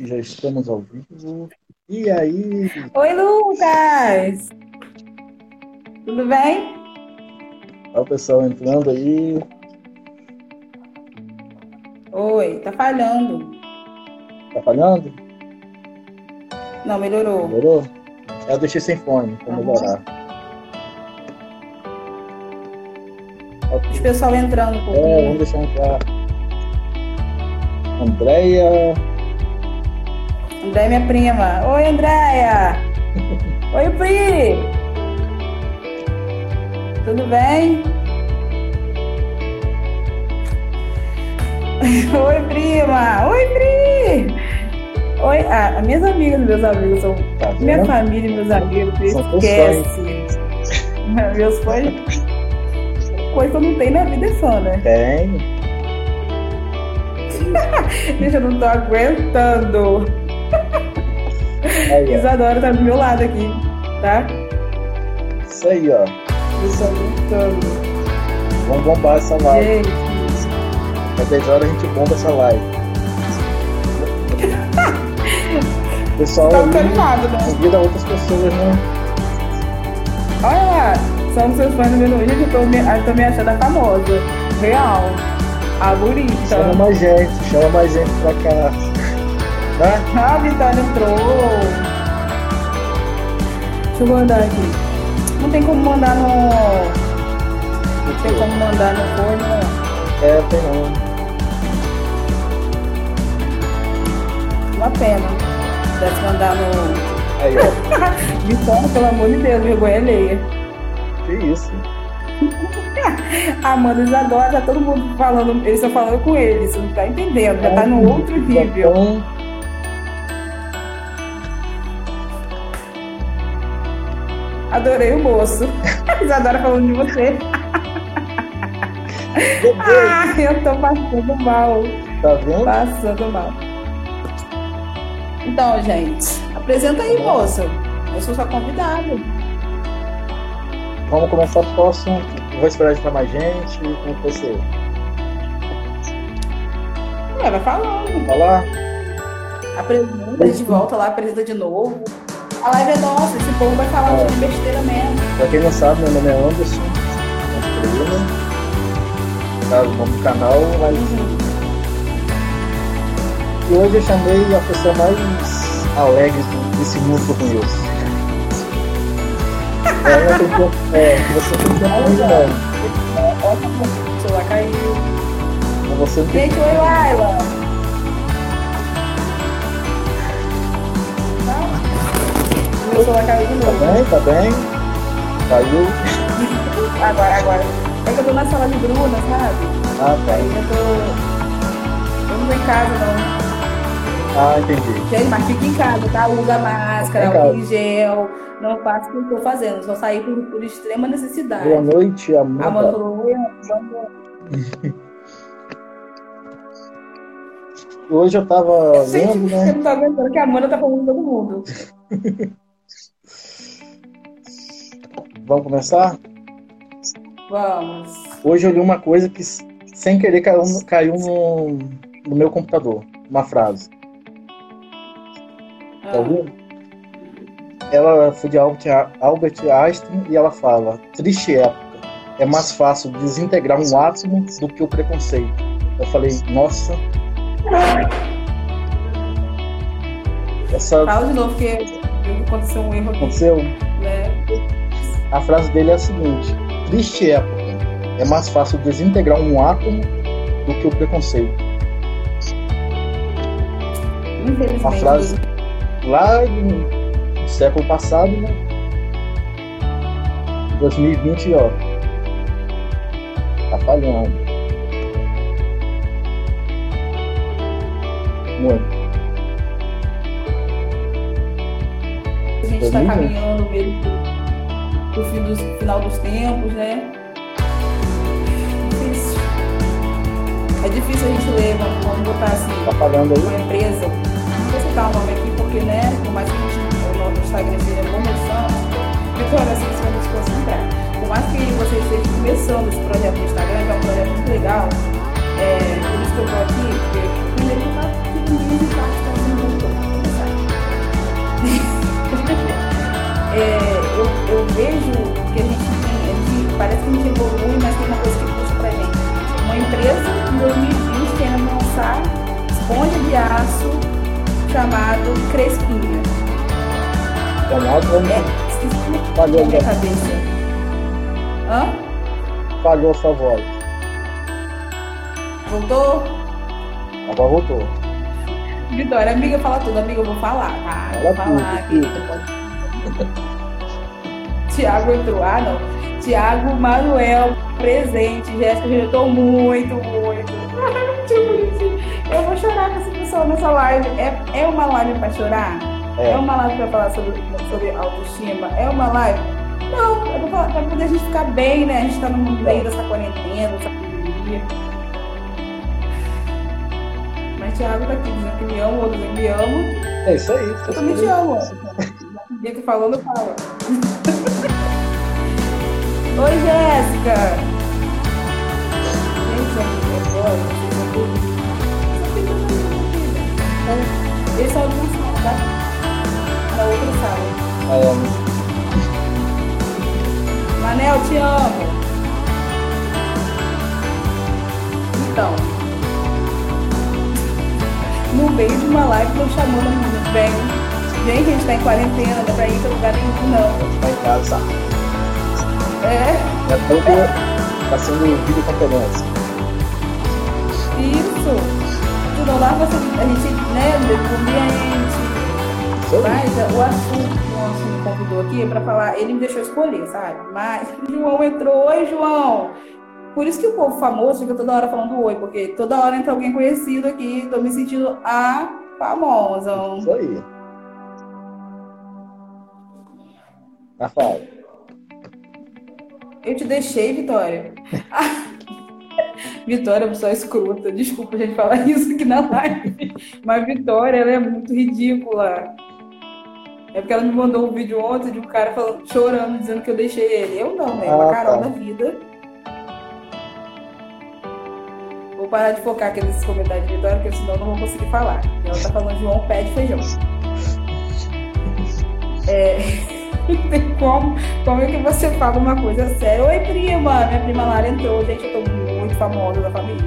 já estamos ao vivo. E aí? Oi, Lucas! Tudo bem? Olha o pessoal entrando aí. Oi, tá falhando. Tá falhando? Não, melhorou. Melhorou? Eu deixei sem fone pra Uhum. melhorar. Os pessoal entrando um É, pouquinho. vamos deixar entrar. Andréia. Andréia, minha prima. Oi, Andréia! Oi, Pri! Tudo bem? Oi, prima! Oi, Pri! Oi, ah, as minhas amigas, meus amigos são. Tá Minha família e meus amigos, esquece. Meus fãs. Coisa que eu não tenho na vida é fã, né? Tem. Gente, eu não tô aguentando. Aí. Isadora tá do meu lado aqui, tá? Isso aí, ó. Tô aguentando. Vamos bombar essa live. Gente, Às 10 horas a gente bomba essa live. Pessoal, tá aí, animado, né? convida outras pessoas, né? Olha lá, somos seus fãs número um. Gente, eu tô me, eu tô me achando a famosa. Real. A bonita. Chama mais gente, chama mais gente pra cá. Tá? Ah, a Vitória entrou. Deixa eu mandar aqui. Não tem como mandar no. Não tem como mandar no forno. É, tem não. Uma pena. Deve mandar no. Aí, ó. Vitória, pelo amor de Deus, vergonha alheia. Que isso? Amanda Isadora, já todo mundo falando, eles estão falando com eles, você não tá entendendo, já tá no outro nível. Adorei o moço. Isadora falando de você. Ah, eu tô passando mal. tá vendo? Passando mal. Então, gente, apresenta aí, moça. Eu sou sua convidada. Vamos começar próximo. Vou esperar entrar mais gente. Como que vai ser? Ué, vai falando. Falar? Apresenta de volta lá, apresenta de novo. A live é nossa, esse povo vai falar É. de besteira mesmo. Pra quem não sabe, meu nome é Anderson. Tá o nome do canal, mas. E hoje eu chamei a pessoa mais alegre desse mundo que eu conheço. Ela tem que. É, você tem que. Ó, o celular caiu. Você tem Gente, oi, Laila. Meu celular caiu de Tá novo. bem, tá bem. Caiu. Agora, agora. É que eu tô na sala de Bruna, sabe? Ah, tá. Aí eu tô. Eu não tô em casa, não. Ah, entendi. Gente, mas fica em casa, tá? Usa máscara, em gel. Não faça o que eu tô fazendo. Só sair por, por extrema necessidade. Boa noite, A Amanda Amanda. falou, oi, Amanda. Hoje eu tava Gente, lendo, eu né? não tô aguentando que a Amanda tá falando todo mundo. Vamos começar? Vamos. Hoje eu li uma coisa que sem querer caiu, caiu no, no meu computador. Uma frase. Tá Ah, ouvindo? Ela foi de Albert, Albert Einstein e ela fala: Triste época. É mais fácil desintegrar um átomo do que o preconceito. Eu falei, nossa. Essa Fala de novo, porque aconteceu um erro aqui. aconteceu. Né? A frase dele é a seguinte: Triste época. É mais fácil desintegrar um átomo do que o preconceito. Uma frase lá no século passado, né? 2020, ó. Tá falhando. Muito. A gente está caminhando mesmo pro fim dos, final dos tempos, né? Difícil. É difícil a gente ler, vamos, botar assim, Tá falhando aí? uma empresa. Não vou citar o nome aqui, porque, né, por mais que a gente, o nome do Instagram seja começando, Vitória, assim, você vai se concentrar. Por mais que você esteja começando esse projeto no Instagram, que é um projeto muito legal, é, por isso que eu tô aqui, porque primeiro vejo que a gente tem, é que parece que a gente evolui, mas tem uma coisa que puxa pra gente. Uma empresa em 2020 querendo lançar esponja de aço chamado Crespinha. Chamado? É, é falhou minha cabeça. Hã? Falhou sua voz. Voltou? Agora voltou. Vitória, amiga, fala tudo. Amiga, eu vou falar, cara. Fala vou falar, tudo, querida. Pode... Tiago entrou. Ah, não. Tiago Manuel, presente. Jéssica, eu tô muito, muito. Eu vou chorar com essa pessoa nessa live. É, é uma live pra chorar? É. É. uma live pra falar sobre, sobre autoestima? É uma live? Não, é pra poder a gente ficar bem, né? A gente tá no meio dessa quarentena, dessa pandemia. Mas Thiago tá aqui dizendo que me ama, outros me ama. É isso aí. Eu também te amo. Dito falando, fala. Oi, Jéssica! Gente, amiga, agora, vocês vão. Só fica na minha vida. Esse é o meu som, tá? Na outra sala. Ah, é. Manel, te amo. Então, no meio de uma live, tô chamando menina, vem. Gente, a gente tá em quarentena, não dá pra ir pra lugar nenhum, não. Tá em casa. É, É todo. Tá sendo videoconferência. isso. Tu não dá pra você, a gente, né, do ambiente. Mas é, o assunto que o João me convidou aqui é pra falar, ele me deixou escolher, sabe? Mas o João entrou, oi, João. Por isso que o povo famoso fica toda hora falando oi, porque toda hora entra alguém conhecido aqui, tô me sentindo a famosa. Isso aí. Fala. Eu te deixei, Vitória. Vitória é pessoa escrota. Desculpa a gente falar isso aqui na live. Mas Vitória, ela é muito ridícula. É porque ela me mandou um vídeo ontem de um cara falando, chorando, dizendo que eu deixei ele. Eu não, né? Uma Ah, Carol tá. da vida. Vou parar de focar aqui nesses comentários de Vitória, porque senão eu não vou conseguir falar. Ela tá falando João pé de feijão. É... não tem como. Como é que você fala uma coisa séria? Oi, prima! Minha prima Lara entrou. Gente, eu tô muito famosa da família.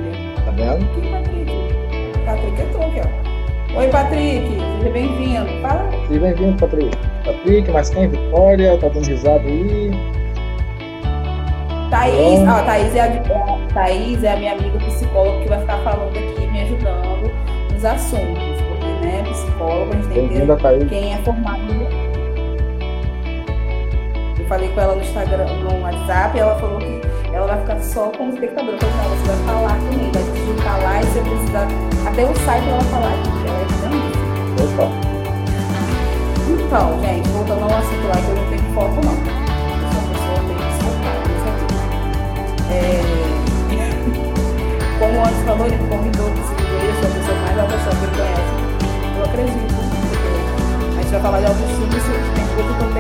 Tá vendo? Quem, Patrick? Patrick entrou aqui, ó. Oi, Patrick. Seja bem-vindo. Fala. Seja bem-vindo, Patrick. Patrick, mas quem? Vitória, tá dando risada aí. Thaís, ó, Thaís é, a, Thaís é a minha amiga psicóloga que vai ficar falando aqui, me ajudando nos assuntos. Porque, né, psicóloga, a gente tem que ter quem é formado. Eu falei com ela no Instagram, no WhatsApp, e ela falou que ela vai ficar só como espectadora. Eu falei, não, você vai falar comigo, vai digitar lá e se eu precisar. Até o site ela falar aqui, ela é grande. Opa. Então, gente, voltando ao assunto lá, que eu não tenho foco não. Eu sou uma pessoa bem desfocada nisso aqui. É... Como antes falou, ele convidou eu sou a pessoa mais autoestima que ele conhece. Eu acredito, porque a gente vai falar de isso tem coisa que eu tenho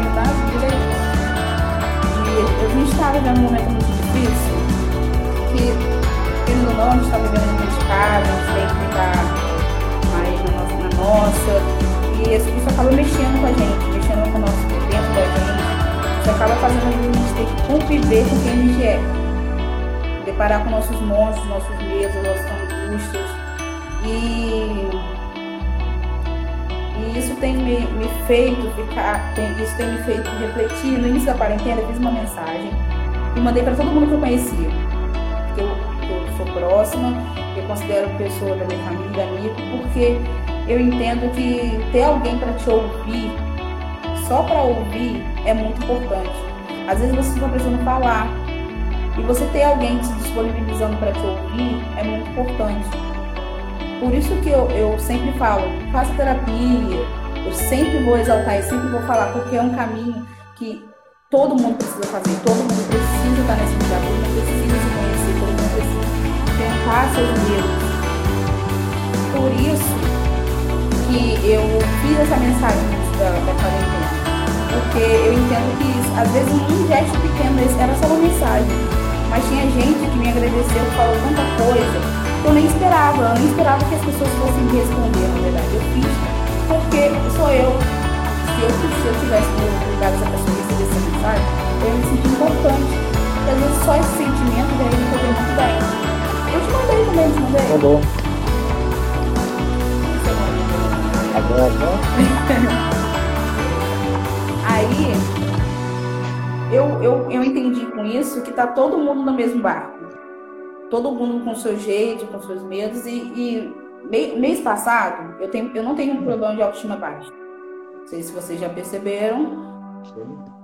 a gente está vivendo um momento muito difícil, que, querendo ou não, a gente está vivendo dentro de casa, a gente tem que ficar mais na nossa, na nossa. E isso, isso acaba mexendo com a gente, mexendo com o nosso dentro da gente. Isso acaba fazendo a gente ter que conviver com quem a gente é. Deparar com nossos monstros, nossos medos, nossas angústias. E isso tem me, me feito ficar, tem- isso tem me feito refletir. No início da quarentena, eu fiz uma mensagem e mandei para todo mundo que eu conhecia. Que eu, eu sou próxima, que eu considero pessoa da minha família, amigo, porque eu entendo que ter alguém para te ouvir, só para ouvir, é muito importante. Às vezes você está precisando falar. E você ter alguém se disponibilizando para te ouvir é muito importante. Por isso que eu, eu sempre falo, faça terapia. Eu sempre vou exaltar e sempre vou falar, porque é um caminho que todo mundo precisa fazer, todo mundo precisa estar nesse lugar, todo mundo precisa se conhecer, todo mundo precisa enfrentar seus medos. Por isso que eu fiz essa mensagem da, da quarentena. Porque eu entendo que às vezes um gesto pequeno era só uma mensagem. Mas tinha gente que me agradeceu, falou tanta coisa eu nem esperava. Eu nem esperava que as pessoas fossem me responder, na verdade. Eu fiz porque sou eu. Se eu, se eu tivesse no lugar dessa pessoa e recebesse essa mensagem, eu ia me sentir importante. E às vezes só esse sentimento já ia me fazer muito bem. Eu te mandei também, te mandei. Mandou. Você mandou. Tá Aí eu, eu, eu entendi com isso que tá todo mundo no mesmo barco. Todo mundo com seu jeito, com seus medos. E, e mês passado, eu, tenho, eu não tenho um problema de autoestima baixa. Não sei se vocês já perceberam.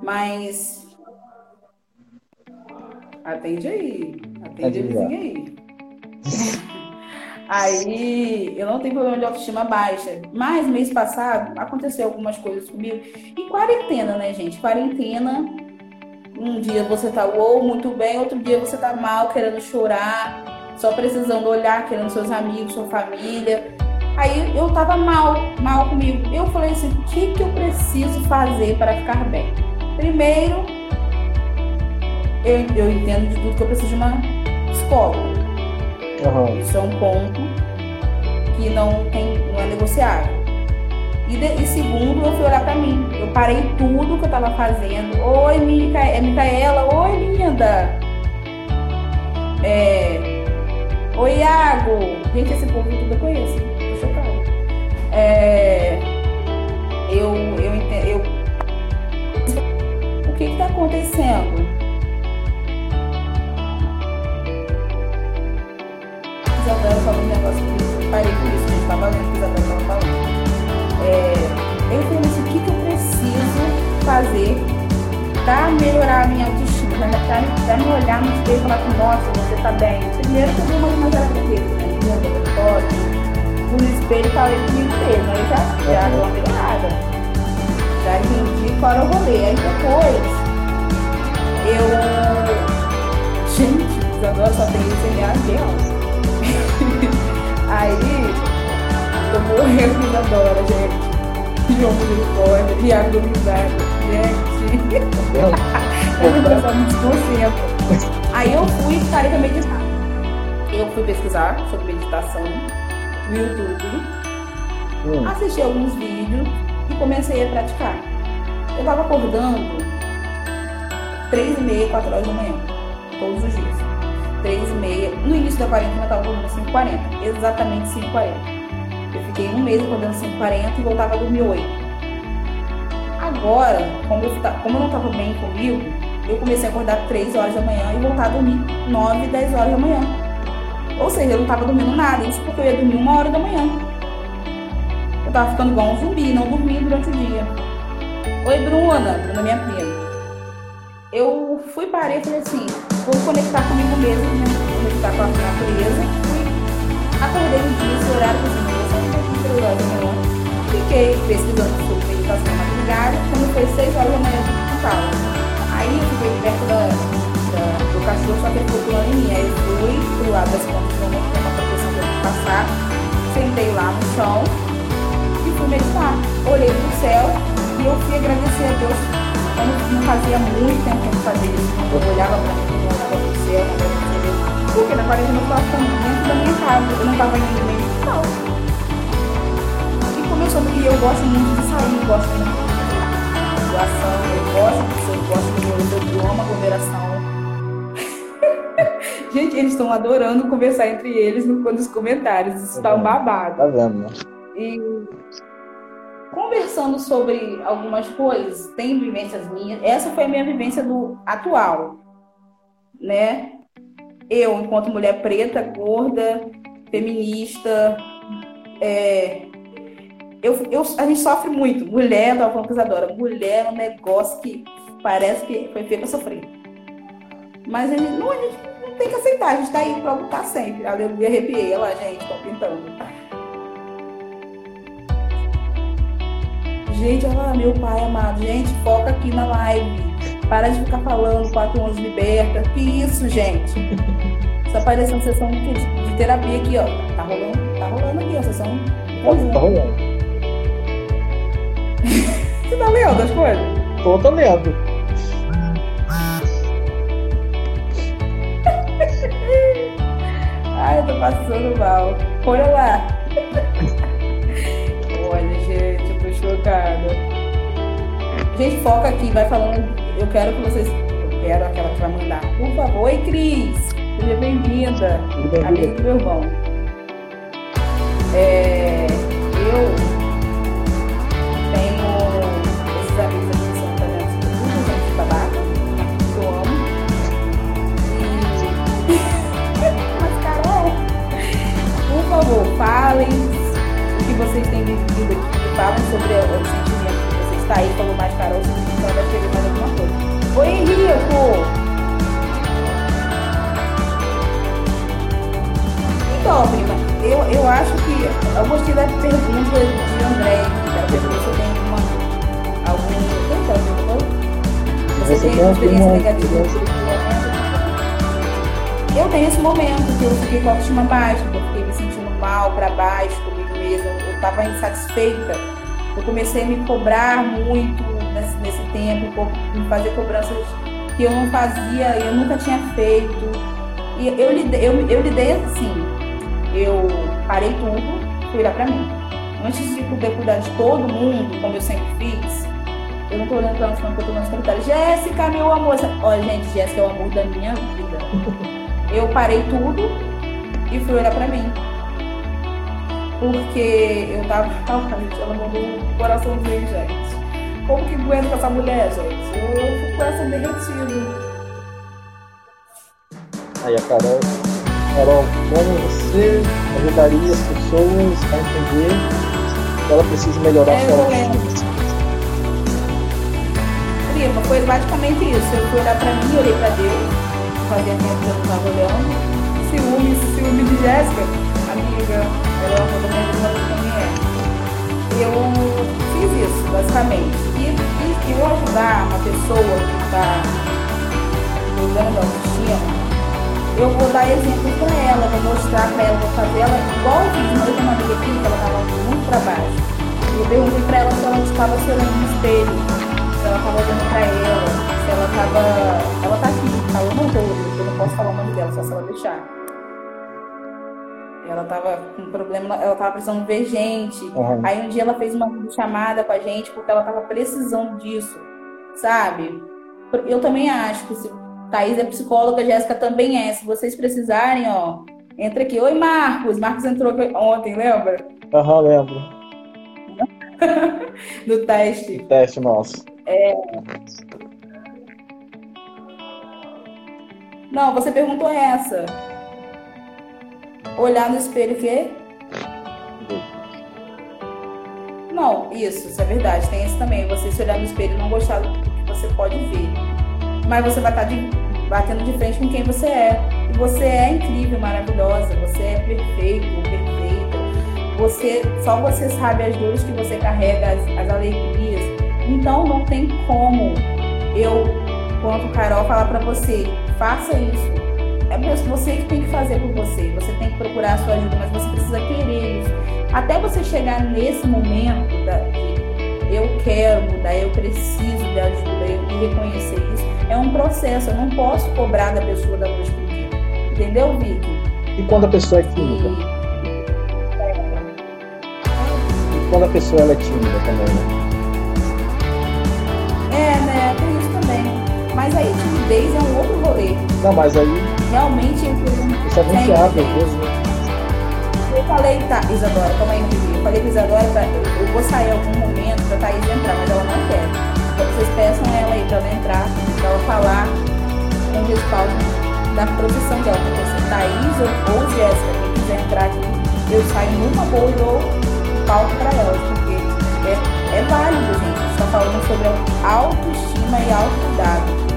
Mas. Atende aí. Atende a vizinha aí. Aí eu não tenho problema de autoestima baixa. Mas mês passado aconteceu algumas coisas comigo. E quarentena, né, gente? Quarentena. Um dia você tá ou muito bem, outro dia você tá mal, querendo chorar, só precisando olhar, querendo seus amigos, sua família. Aí eu tava mal, mal comigo. Eu falei assim: o que, que eu preciso fazer para ficar bem? Primeiro, eu, eu entendo de tudo que eu preciso de uma psicóloga. Uhum. Isso é um ponto que não, tem, não é negociável. E, de, e segundo, eu fui olhar para mim. Eu parei tudo que eu estava fazendo. Oi, Mica, é Micaela. Oi, linda. É... Oi, Iago. Gente, esse povo tudo eu conheço. Tô chocada. É... Eu, eu, eu... O que está acontecendo? Isabela falou um negócio que eu parei com isso, a gente estava lendo que Isabela estava falando. É, eu falei assim, o que, que eu preciso fazer para melhorar a minha autoestima, para me olhar no espelho e falar assim, nossa, você está bem. Primeiro que eu dei uma imaginada né? No foto, no espelho e falei comigo mesmo, aí já, já deu uma melhorada. Já entendi qual era o rolê. Aí depois, eu... Gente, Isadora só tem CNA de Aí, tô morrendo de Isadora, gente. João Misericórdia, Iago Risada, gente. eu não passar muito tempo. Aí eu fui e parei pra meditar. Eu fui pesquisar sobre meditação no YouTube, hum. assisti alguns vídeos e comecei a praticar. Eu tava acordando três e meia, quatro horas da manhã, todos os dias. 3 e meia. No início da quarentena eu estava dormindo 5h40, exatamente 5h40. Eu fiquei um mês acordando 5h40 e voltava a dormir 8 Agora, como eu, como eu não estava bem comigo, eu comecei a acordar 3 horas da manhã e voltar a dormir 9, 10 horas da manhã. Ou seja, eu não estava dormindo nada, isso porque eu ia dormir uma hora da manhã. Eu estava ficando igual um zumbi, não dormia durante o dia. Oi, Bruna, Bruna minha prima. Eu fui parei e falei assim, vou conectar comigo mesmo, né? conectar com a natureza. Fui, acordei um dia, esse horário, assim, da manhã. Fiquei pesquisando sobre meditação madrugada. Quando foi 6 horas da manhã, eu pro Aí eu fiquei perto da, da, do cachorro, só que ele ficou pulando em mim. Aí eu fui pro lado das pontas do momento, uma proteção pra eu passar. Sentei lá no chão e fui meditar. Olhei pro céu e eu fui agradecer a Deus. Eu não, não fazia muito tempo que eu fazia isso. Eu olhava pra mim céu, Porque na quarentena eu estava dentro da minha casa, eu não estava indo nem no E começou porque eu gosto muito de sair, gosto muito de doação, eu gosto de ser, gosto do meu idioma, aglomeração. Gente, eles estão adorando conversar entre eles nos comentários. Isso tá um babado. Tá vendo, né? E conversando sobre algumas coisas, tem vivências minhas. Essa foi a minha vivência do atual né? Eu, enquanto mulher preta, gorda, feminista, é, eu, eu, a gente sofre muito. Mulher, da conquistadora. Mulher é um negócio que parece que foi feito para sofrer. Mas a gente, não, a gente não tem que aceitar, a gente está aí para lutar sempre. Aleluia, arrepiei. Olha lá, gente, tô pintando. Gente, olha lá, meu pai amado. Gente, foca aqui na live. Para de ficar falando 4 anos liberta. Que isso, gente? Só parecendo sessão de, de terapia aqui, ó. Tá rolando, tá rolando aqui, ó. Sessão. Tá, tá rolando. Você tá lendo as coisas? Tô, tô lendo. Ai, eu tô passando mal. Olha lá. Olha, gente, eu tô chocada. Gente, foca aqui, vai falando eu quero que vocês. Eu quero aquela que vai mandar. Por favor, oi Cris! Seja bem-vinda. Amiga do meu irmão. É, falem o que vocês têm vivido aqui, falem sobre o sentimento que vocês estão aí, falou mais caro o sentimento, ela vai chegar mais alguma coisa. Oi, Henrico! Então, prima, eu, eu acho que eu gostei da pergunta de André, da pergunta se tem alguma algum. Então, tá, tá você, tem alguma experiência negativa? É, né? Eu tenho esse momento que eu fiquei com a autoestima baixa, mal, para baixo comigo mesma, eu estava insatisfeita. Eu comecei a me cobrar muito nesse, nesse tempo, me fazer cobranças que eu não fazia, eu nunca tinha feito. E eu lidei, eu, eu lidei assim, eu parei tudo, fui olhar para mim. Antes de poder cuidar de todo mundo, como eu sempre fiz, eu não tô olhando pra onde eu tô nos comentários. Jéssica, meu amor. Olha, gente, Jéssica é o amor da minha vida. Eu parei tudo e fui olhar pra mim. Porque eu tava. ela mandou um coraçãozinho, gente. Como que aguento com essa mulher, gente? Eu, eu fico com essa derretida. Aí a Carol Carol, como você ajudaria as pessoas a entender que ela precisa melhorar é, sua autoestima? Prima, foi basicamente isso. Eu fui olhar pra mim, olhei pra Deus, fazia tempo que eu não estava olhando. Ciúme, ciúme de Jéssica, amiga, ela. Eu fiz isso, basicamente. E, e, eu ajudar uma pessoa que está mudando a autoestima, eu vou dar exemplo para ela, vou mostrar para ela, vou fazer ela igual eu fiz. Uma vez uma amiga aqui que ela estava muito para baixo. Eu perguntei para ela se ela estava se olhando no espelho, se ela estava olhando para ela, se ela estava. Ela está aqui, falando não estou, eu não posso falar o nome dela, só se ela deixar. Ela estava com problema, ela estava precisando ver gente. Uhum. Aí um dia ela fez uma chamada com a gente porque ela estava precisando disso, sabe? Eu também acho que se Thaís é psicóloga, Jéssica também é. Se vocês precisarem, ó, entra aqui. Oi, Marcos. Marcos entrou ontem, lembra? Aham, uhum, lembro. no teste. No teste nosso. É... Não, você perguntou essa. Olhar no espelho o quê? Não, isso, isso é verdade. Tem esse também. Você se olhar no espelho e não gostar do que você pode ver. Mas você vai estar de batendo de frente com quem você é. E você é incrível, maravilhosa, você é perfeito, perfeita. Você, só você sabe as dores que você carrega, as, as alegrias. Então não tem como eu, quanto Carol, falar para você, faça isso. É você que tem que fazer por você. Você tem que procurar a sua ajuda, mas você precisa querer isso. Até você chegar nesse momento da, de eu quero mudar, eu preciso de ajuda, eu reconhecer isso é um processo, eu não posso cobrar da pessoa da noite pro dia. Entendeu, Vicky? E quando a pessoa é tímida? E... e quando a pessoa é tímida também, né? Mas aí timidez é um outro rolê. Não, mas aí. Realmente eu Isso é muito às vezes, né? Eu falei, tá, Isadora, calma aí, Eu falei pra Isadora, pra, eu vou sair em algum momento pra Thaís entrar, mas ela não quer. Então vocês peçam ela aí pra ela entrar para ela falar com respaldo da profissão dela. Porque se Thaís ou, ou Jéssica, quem quiser entrar aqui, eu saio numa boa e dou palco para elas, porque é, é válido, gente. A gente está falando sobre autoestima e autocuidado.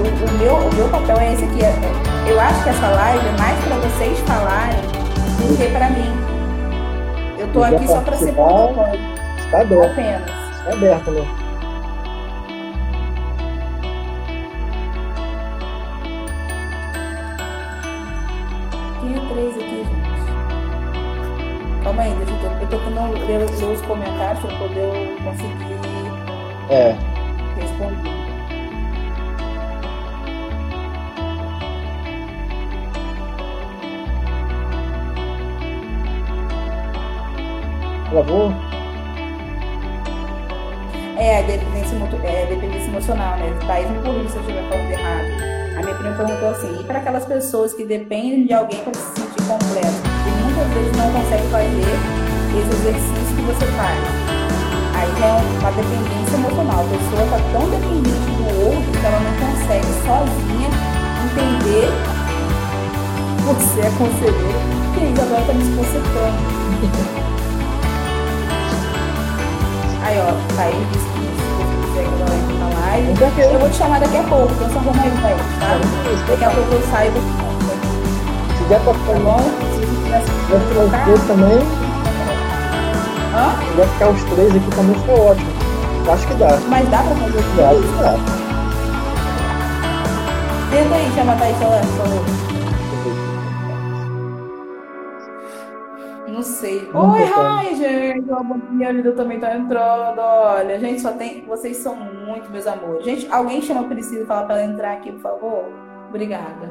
O, o, meu, o meu papel é esse aqui. É, eu acho que essa live é mais para vocês falarem do que para mim. Eu tô aqui só para ser protocolo. Está aberto. Apenas. Está aberto, né? três aqui, gente. Calma aí, deixa eu, tô, eu tô tentando ler, ler os comentários para poder conseguir é. Gravou? É, dependência, é, dependência emocional, né? Thaís me corrija se eu estiver falando errado. A minha prima perguntou assim: e para aquelas pessoas que dependem de alguém para se sentir completo e muitas vezes não conseguem fazer esse exercício que você faz? Aí é uma dependência emocional. A pessoa está tão dependente do outro que ela não consegue sozinha entender. Você é conselheiro, que agora está me desconcertando. Aí, ó, Thaís disse que você que ela na live. Certeza. Eu vou te chamar daqui a pouco, então só arruma aí, Thaís, tá? Daqui a pouco eu saio do Se der pra tá ficar bom? Se você quiser se der pra os trocar. três também, Hã? se der ficar os três aqui também fica ótimo. Acho que dá. Mas dá pra fazer tudo Dá, acho que dá. Tenta aí, chama a Thaís Soler, por favor. Não Oi, hi, gente. Minha vida também tá entrando. Olha, gente, só tem. Vocês são muito, meus amores. Gente, alguém chama a Priscila e fala pra ela entrar aqui, por favor? Obrigada.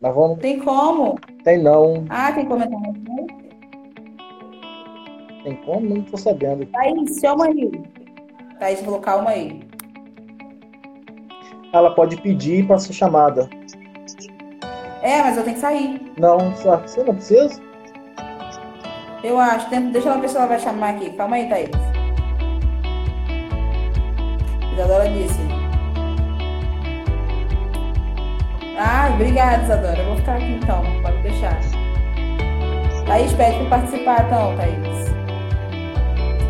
Mas vamos. Tem como? Tem não. Ah, tem comentário. aqui. Tem como? Não tô sabendo. Thaís, chama aí. Thaís falou, calma aí. Ela pode pedir para ser chamada. É, mas eu tenho que sair. Não, você não precisa? Eu acho. Deixa ela ver se ela vai chamar aqui. Calma aí, Thaís. Isadora disse. Ah, obrigada, Isadora. Eu vou ficar aqui então. Pode deixar. Thaís, pede para participar então, Thaís.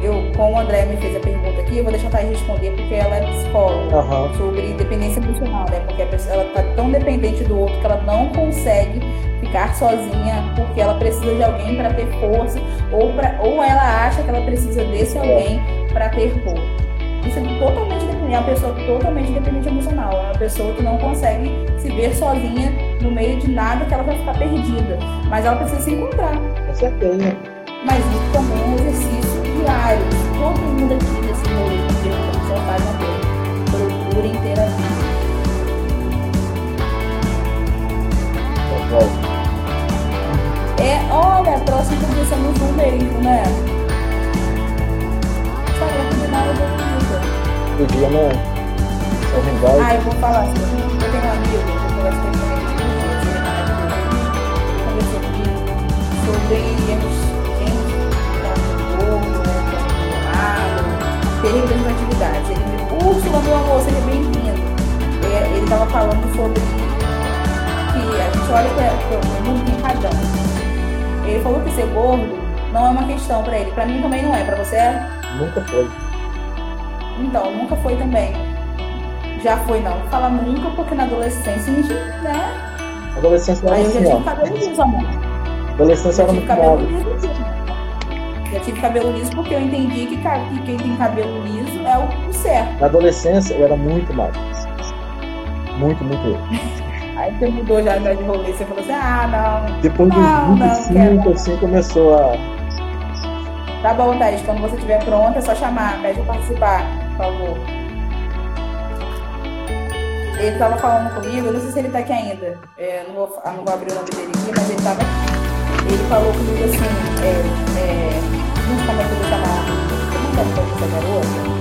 Eu, como o André me fez a pergunta aqui, eu vou deixar a Thaís responder porque ela é psicóloga Aham. sobre dependência emocional, né? Porque a pessoa ela tá tão dependente do outro que ela não consegue ficar sozinha porque ela precisa de alguém para ter força ou pra, ou ela acha que ela precisa desse alguém para ter força. Isso é totalmente dependente, é uma pessoa totalmente dependente emocional, é uma pessoa que não consegue se ver sozinha no meio de nada que ela vai ficar perdida, mas ela precisa se encontrar. Com certeza. Mas isso também é um exercício diário. Todo mundo aqui nesse rolê de pergunta só faz coisa. Procurem terapia. É, olha, ser no Zoom mesmo, né? Instagram nada da vida. Podia, né? São Rengais. Ah, eu vou falar assim. Eu tenho um amigo, eu converso com ele ele é maravilhoso. Conversou comigo sobre gente abandonado, terríveis atividades. Ele me, Úrsula, meu amor, seja bem-vindo. É, Ele tava falando sobre que a gente olha para o mundo padrão. Ele falou que ser gordo não é uma questão pra ele. Pra mim também não é. Pra você é? Nunca foi. Então, nunca foi também. Já foi, não. Fala nunca, porque na adolescência a gente, né? Adolescência era Aí eu já ó. cabelo liso, amor. Adolescência era muito cabelo Já tive cabelo liso porque eu entendi que, que quem tem cabelo liso é o o certo. Na adolescência eu era muito magro. Muito, muito. Aí você mudou já de rolê, você falou assim, ah, não. Depois dos Não, não, 25, quero. assim, começou a. Tá bom, Thaís, quando você estiver pronta, é só chamar, pede pra participar, por favor. Ele tava falando comigo, eu não sei se ele tá aqui ainda. É, não, vou, não vou abrir o nome dele aqui, mas ele tava aqui. Ele falou comigo assim, é, é, gente, como é que eu vou chamar? Como é que é essa garota?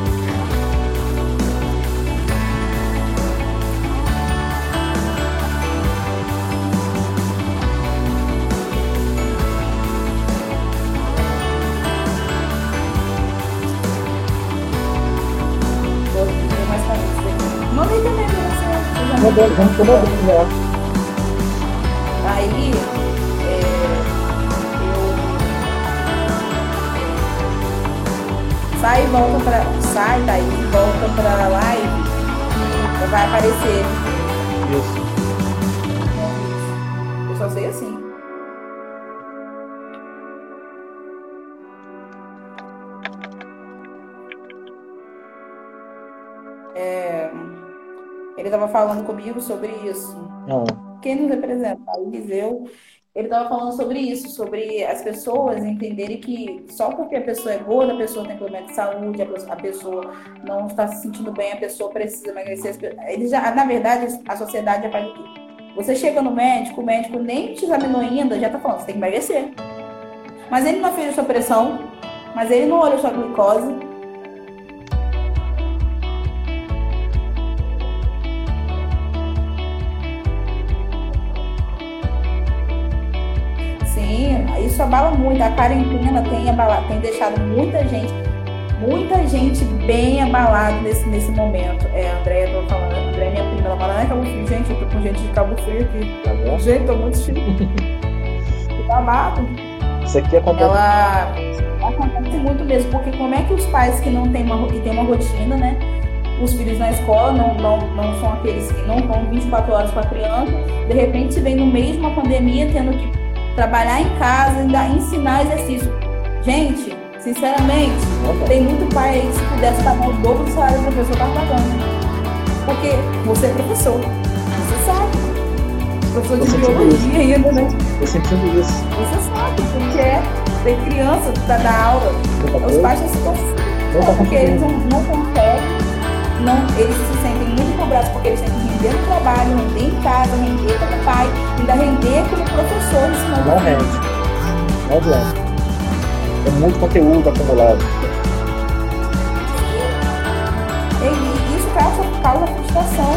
Você. Mandei também pra você. mandei. mandando já. Aí, sai e volta pra. Sai daí e volta pra live e vai aparecer. Isso. Eu só sei assim. É, ele estava falando comigo sobre isso. Não. quem nos representa, o Eliseu, ele estava falando sobre isso, sobre as pessoas entenderem que só porque a pessoa é gorda, a pessoa tem problema de saúde, a pessoa, não está se sentindo bem, a pessoa precisa emagrecer. Ele já, na verdade, a sociedade já faz o quê? Você chega no médico, o médico nem te examinou ainda, já está falando, você tem que emagrecer. Mas ele não fez a sua pressão, mas ele não olha a sua glicose, isso abala muito. A quarentena tem, abala, tem deixado muita gente, muita gente bem abalada nesse, nesse momento. É, a Andréia, tô falando, a Andréia, minha prima, ela fala, não é Cabo Frio, gente, eu tô com gente de Cabo Frio aqui. Tá bom? Gente, tô muito chique. Tô amado. Isso aqui acontece. Ela. muito, muito mesmo, porque como é que os pais que não têm uma, que têm uma rotina, né? Os filhos na escola não, não, não são aqueles que não vão 24 horas com a criança, de repente se vem no meio de uma pandemia tendo que trabalhar em casa, ainda ensinar exercício. Gente, sinceramente, tem muito pai aí que se pudesse pagar o dobro do salário do professor tá pagando. Porque você é professor, você sabe. Professor de biologia ainda, né? Eu sempre digo isso. Você sabe, porque é tem criança para dar aula, os pais não se confundem, porque eles não, não conseguem, não, eles se sentem muito cobrados porque eles têm que render no trabalho, render em casa, render como pai, ainda render como professor ensinando. Não rende. Não adianta. É muito conteúdo acumulado. E isso causa, causa frustração.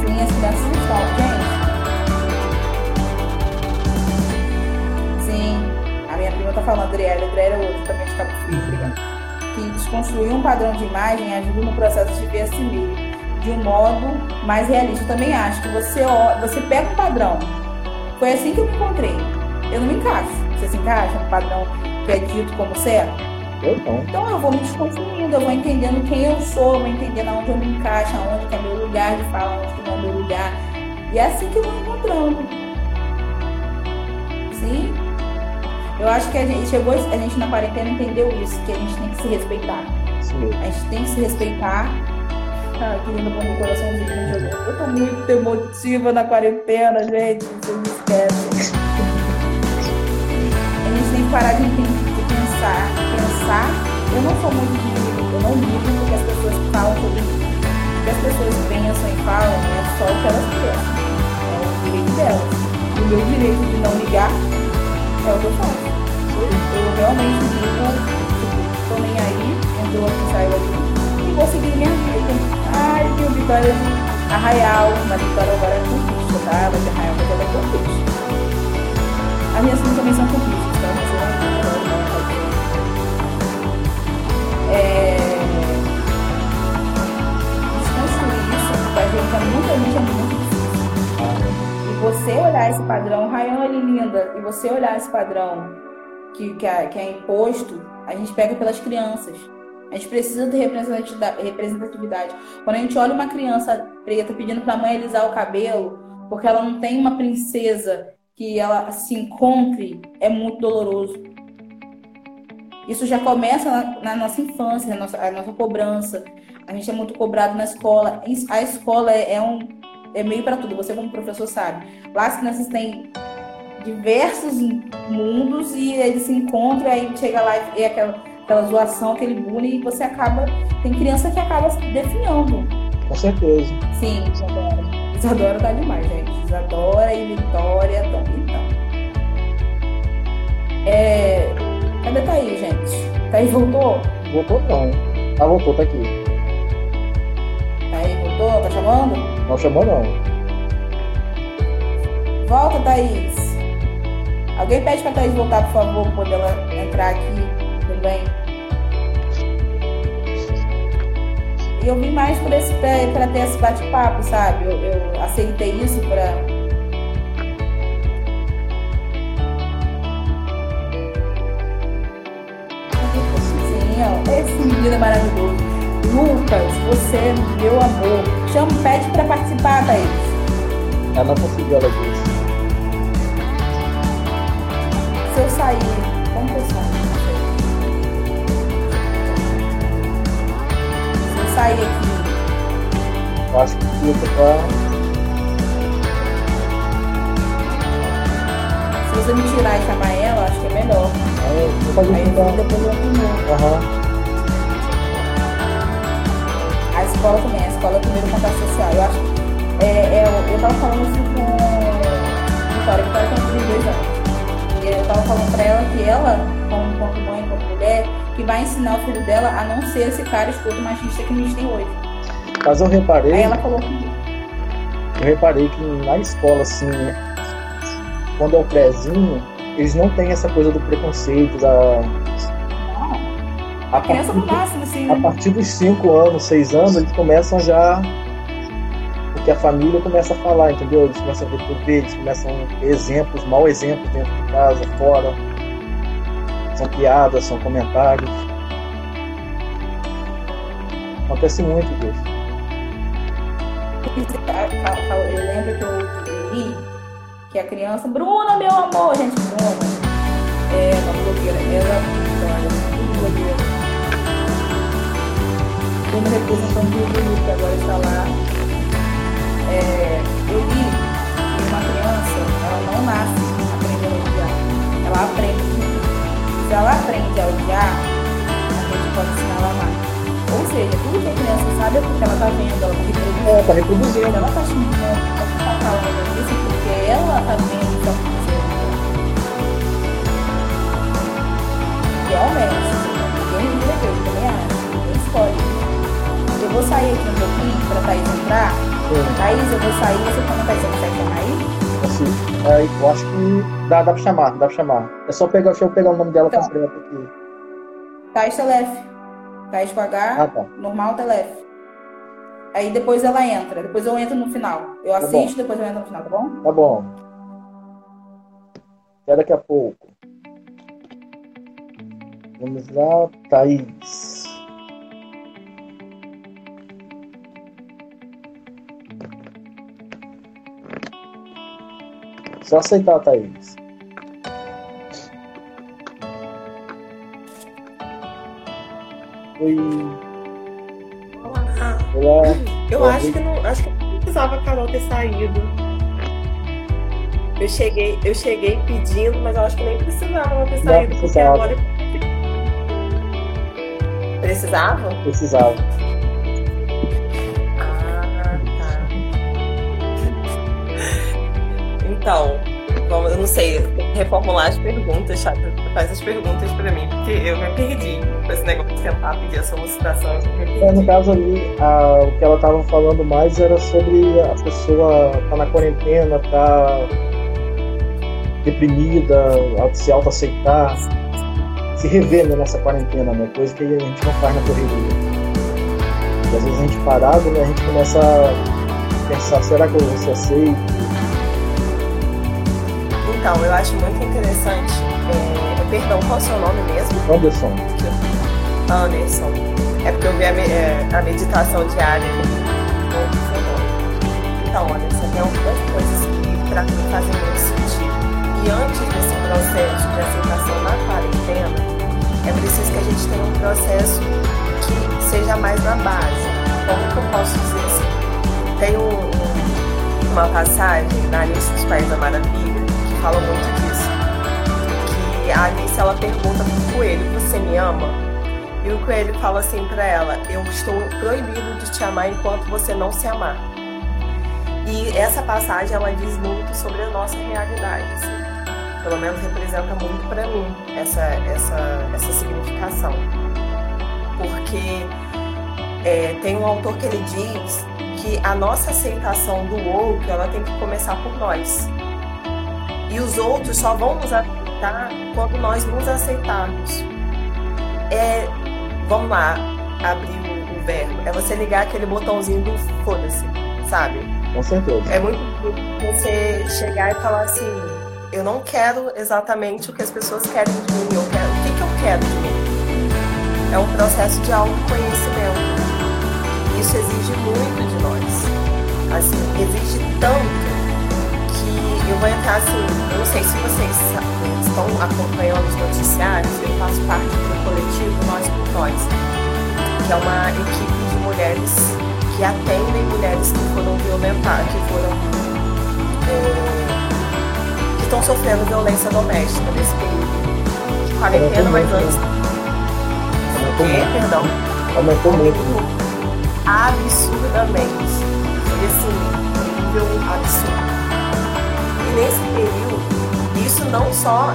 Sim, as crianças estão, gente. eu tô falando Adriele, Adriele é outro também de Cabo Frio, obrigada. Que desconstruir um padrão de imagem ajuda no processo de ver a si mesmo de um modo mais realista. Eu também acho que você, você pega um padrão. Foi assim que eu me encontrei. Eu não me encaixo. Você se encaixa no padrão que é dito como certo? Eu não. Então eu vou me desconstruindo, eu vou entendendo quem eu sou, eu vou entendendo aonde eu me encaixo, aonde que é meu lugar de fala, aonde que não é meu lugar. E é assim que eu vou encontrando. Sim? Eu acho que a gente chegou, a gente na quarentena entendeu isso, que a gente tem que se respeitar. Sim. A gente tem que se respeitar. Ah, que lindo bom coraçãozinho, gente. Eu tô muito emotiva na quarentena, gente. Vocês me esquecem. A gente tem que parar de, de pensar. Pensar. Eu não sou muito de eu não ligo porque as pessoas falam sobre mim. O que as pessoas pensam e falam é só o que elas pensam. É o direito delas. O meu direito de não ligar é o que eu faço eu realmente digo, tô nem aí, entrou aqui, saiu aqui, e vou seguir minha vida. Ai, que vitória de Arraial, mas vitória agora é conquista, tá? Vai ter Arraial, mas ela é conquista. As minhas filhas também são conquistas, tá? Mas eu não é... esse padrão, Rayane linda, e você olhar esse padrão que, que, é, que é imposto, a gente pega pelas crianças. A gente precisa de representatividade. Quando a gente olha uma criança preta pedindo para a mãe alisar o cabelo, porque ela não tem uma princesa que ela se encontre, é muito doloroso. Isso já começa na, na nossa infância, a nossa, a nossa cobrança. A gente é muito cobrado na escola. A escola é, é um é meio para tudo. Você como professor sabe. Lá as crianças têm diversos mundos e eles se encontram, aí chega lá e é aquela, aquela zoação, aquele bullying, e você acaba. Tem criança que acaba se definhando. Com certeza. Sim, Isadora. Isadora tá demais, gente. Isadora e Vitória também então. É... Cadê Thaís, gente? Thaís voltou? Voltou não. Ah, voltou, tá aqui. Voltou? Tá chamando? Não chamou não. Volta, Thaís. Alguém pede pra Thaís voltar, por favor, pra poder ela entrar aqui também. E eu vim mais por esse, pra, pra ter esse bate-papo, sabe? Eu, eu aceitei isso pra, Esse menino é maravilhoso. Lucas, você é meu amor. Chama, pede para participar, Thaís. Ela não conseguiu, ela disse se eu sair, como que eu saio? Se eu sair aqui. Eu acho que fica pra. Se você me tirar e chamar ela, acho que é melhor. Aí eu vou Aí eu depois eu Aham. A escola também, a escola é o primeiro contato social. Eu acho é, é, eu tava falando isso com Vitória, Vitória tem 22 anos eu estava falando para ela que ela, como, como mãe, como mulher, que vai ensinar o filho dela a não ser esse cara escuto machista que a gente tem hoje. Mas eu reparei. Aí ela falou que. Eu reparei que na escola, assim, né, quando é o prézinho, eles não têm essa coisa do preconceito, da. A, criança não nasce assim. A partir dos 5 anos, 6 anos, eles começam já porque a família começa a falar, entendeu? Eles começam a ver TV, eles começam a exemplos, mau exemplos dentro de casa, fora. São piadas, são comentários. Acontece muito disso. Eu lembro que eu li que a criança, Bruna, meu amor, gente, Bruna, é uma blogueira, ela, ela é muito blogueira. Como representante do grupo, que agora está lá. É, eu li que uma criança, ela não nasce aprendendo a odiar, ela aprende. Se ela aprende a odiar, a gente pode ensinar ela a amar. Ou seja, tudo que a criança sabe é porque ela está vendo, ela está reproduzindo. É, tá reproduzindo. Ela está xingando, ela está falando isso porque ela está vendo o que está acontecendo. Realmente, ninguém vira Deus, eu também acho. Ninguém escolhe. Eu vou sair aqui um pouquinho para Thaís entrar. Sim. Thaís, eu vou sair, você também vai ser que chamar aí? Assim, é, eu acho que dá, dá pra chamar, dá pra chamar. É só pegar, deixa eu pegar o nome dela Então. completo aqui. Thaís Telef. Thaís com H, Ah, tá. normal Telef. Aí depois ela entra, depois eu entro no final. Eu Tá assisto, depois eu entro no final, tá bom? Tá bom. Até daqui a pouco. Vamos lá, Thaís. Só aceitar, Thaís. Oi. Ah, Olá. eu Oi. acho que não, acho que não precisava a Carol ter saído. Eu cheguei, eu cheguei pedindo, mas eu acho que nem precisava ela ter Não saído, porque precisava. agora precisava? Precisava. Então, vamos, eu não sei, reformular as perguntas, Chata. Faz as perguntas pra mim, porque eu me perdi com esse negócio de tentar pedir a solicitação. É, no caso ali, a- o que ela estava falando mais era sobre a pessoa tá na quarentena, tá deprimida, se auto-aceitar, se rever né, nessa quarentena, né? Coisa que a gente não faz na correria. Às vezes a gente parado, né, a gente começa a pensar, será que eu vou ser aceito? Então, eu acho muito interessante. é, perdão, qual é o seu nome mesmo? Anderson, Anderson. É porque eu vi a, me- é, a meditação diária. Então, Anderson, tem algumas coisas que pra mim fazem muito sentido. E antes desse processo de aceitação na quarentena, é preciso que a gente tenha um processo que seja mais na base. Como que eu posso dizer assim? Tem um- um- uma passagem na Alice dos Países da Maravilha fala muito disso. Que a Alice ela pergunta pro coelho: Você me ama? E o coelho fala assim pra ela: Eu estou proibido de te amar enquanto você não se amar. E essa passagem ela diz muito sobre a nossa realidade. assim. Pelo menos representa muito pra mim essa, essa, essa significação. Porque é, tem um autor que ele diz que a nossa aceitação do outro ela tem que começar por nós. E os outros só vão nos aceitar quando nós nos aceitarmos. É, vamos lá, abrir o, o verbo. É você ligar aquele botãozinho do foda-se, sabe? com certeza. É muito você chegar e falar assim, eu não quero exatamente o que as pessoas querem de mim, eu quero, o que, que eu quero de mim? É um processo de autoconhecimento. Isso exige muito de nós. Assim, exige tanto eu vou entrar assim, não sei se vocês estão acompanhando os noticiários, eu faço parte do coletivo Nós por Nós, que é uma equipe de mulheres que atendem mulheres que foram violentadas, que foram é, que estão sofrendo violência doméstica nesse período de quarentena, mas antes Aumentou que, perdão, Aumentou muito. absurdamente. E assim, nível absurdo. Nesse período, isso não só.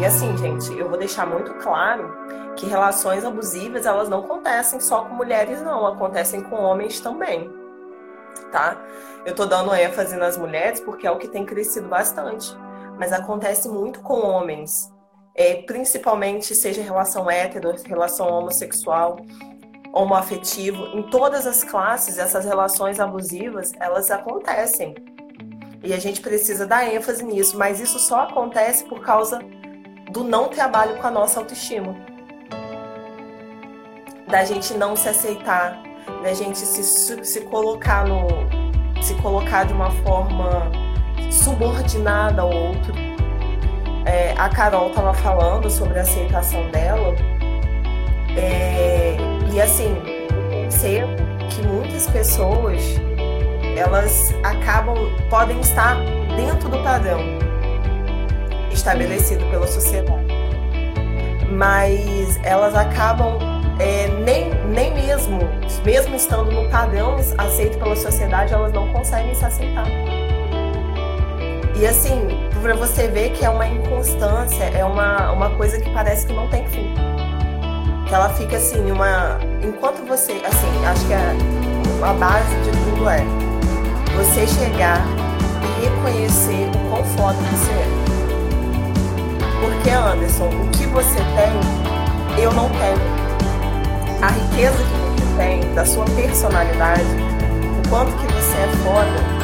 E assim, gente, eu vou deixar muito claro que relações abusivas, elas não acontecem só com mulheres, não, acontecem com homens também. Tá? Eu tô dando ênfase nas mulheres porque é o que tem crescido bastante. Mas acontece muito com homens. É, principalmente seja relação hétero, relação homossexual, homoafetivo, em todas as classes, essas relações abusivas, elas acontecem. E a gente precisa dar ênfase nisso, mas isso só acontece por causa do não trabalho com a nossa autoestima. Da gente não se aceitar, da gente se, se colocar no. se colocar de uma forma subordinada ao outro. É, a Carol estava falando sobre a aceitação dela. É, e assim, percebo que muitas pessoas elas acabam, podem estar dentro do padrão estabelecido pela sociedade. Mas elas acabam é, nem, nem mesmo, mesmo estando no padrão aceito pela sociedade, elas não conseguem se aceitar. E assim, para você ver que é uma inconstância, é uma, uma coisa que parece que não tem fim. Que ela fica assim, uma. Enquanto você. Assim, acho que a, a base de tudo é você chegar e reconhecer o quão foda você é. Porque, Anderson, o que você tem, eu não tenho. A riqueza que você tem, da sua personalidade, o quanto que você é foda,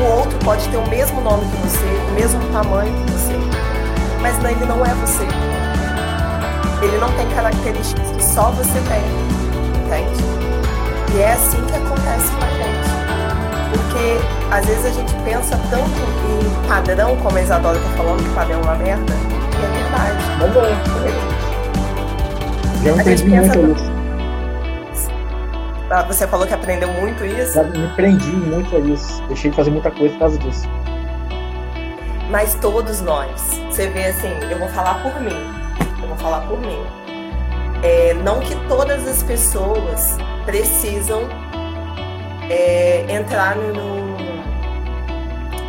o outro pode ter o mesmo nome que você, o mesmo tamanho que você, mas ele não é você. Ele não tem características que só você tem, entende? E é assim que acontece com a gente. Porque às vezes a gente pensa tanto em padrão, como a Isadora tá falando, que padrão é uma merda, e é verdade. Mas é. Já aprendi muito isso. Ah, você falou que aprendeu muito isso? Já me prendi muito a isso. Deixei de fazer muita coisa por causa disso. Mas todos nós, você vê assim, eu vou falar por mim. Eu vou falar por mim. É, não que todas as pessoas precisam é, entrar no,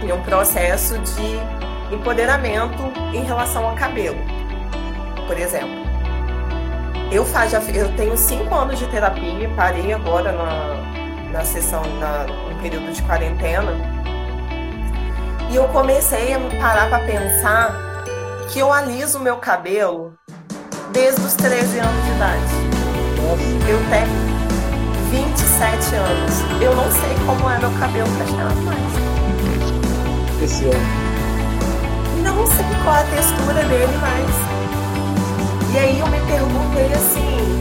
em um processo de empoderamento em relação ao cabelo, por exemplo. Eu, faz, eu tenho cinco anos de terapia, parei agora na, na sessão, na, no período de quarentena, e eu comecei a parar para pensar que eu aliso o meu cabelo desde os 13 anos de idade. Eu tenho 27 anos. Eu não sei como é meu cabelo cacheado mais. Esqueceu. Não sei qual a textura dele mais. E aí eu me perguntei assim,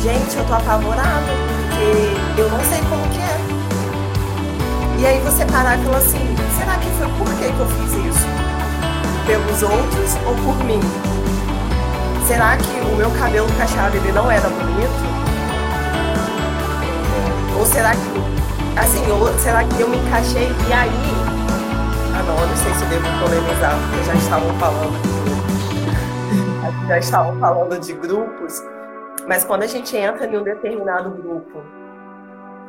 gente, eu tô apavorada, porque eu não sei como que é. E aí você parar e falar assim, será que foi por que, que eu fiz isso? Pelos outros ou por mim? Será que o meu cabelo cacheado ele não era bonito? Ou será que, assim, ou será que eu me encaixei e aí. Ah, não, eu não sei se eu devo polemizar, porque já estavam falando. já estavam falando de grupos, mas quando a gente entra em um determinado grupo,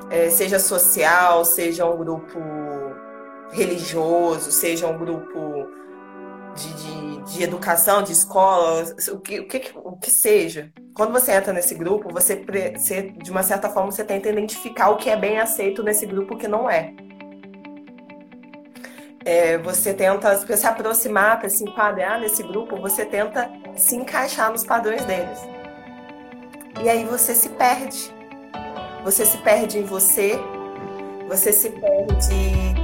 é, seja social, seja um grupo religioso, seja um grupo de, de, de educação, de escola, o que, o, que, o que seja. Quando você entra nesse grupo, você, você, de uma certa forma, você tenta identificar o que é bem aceito nesse grupo e o que não é. é você tenta se aproximar para se enquadrar nesse grupo, você tenta se encaixar nos padrões deles. E aí você se perde. Você se perde em você, você se perde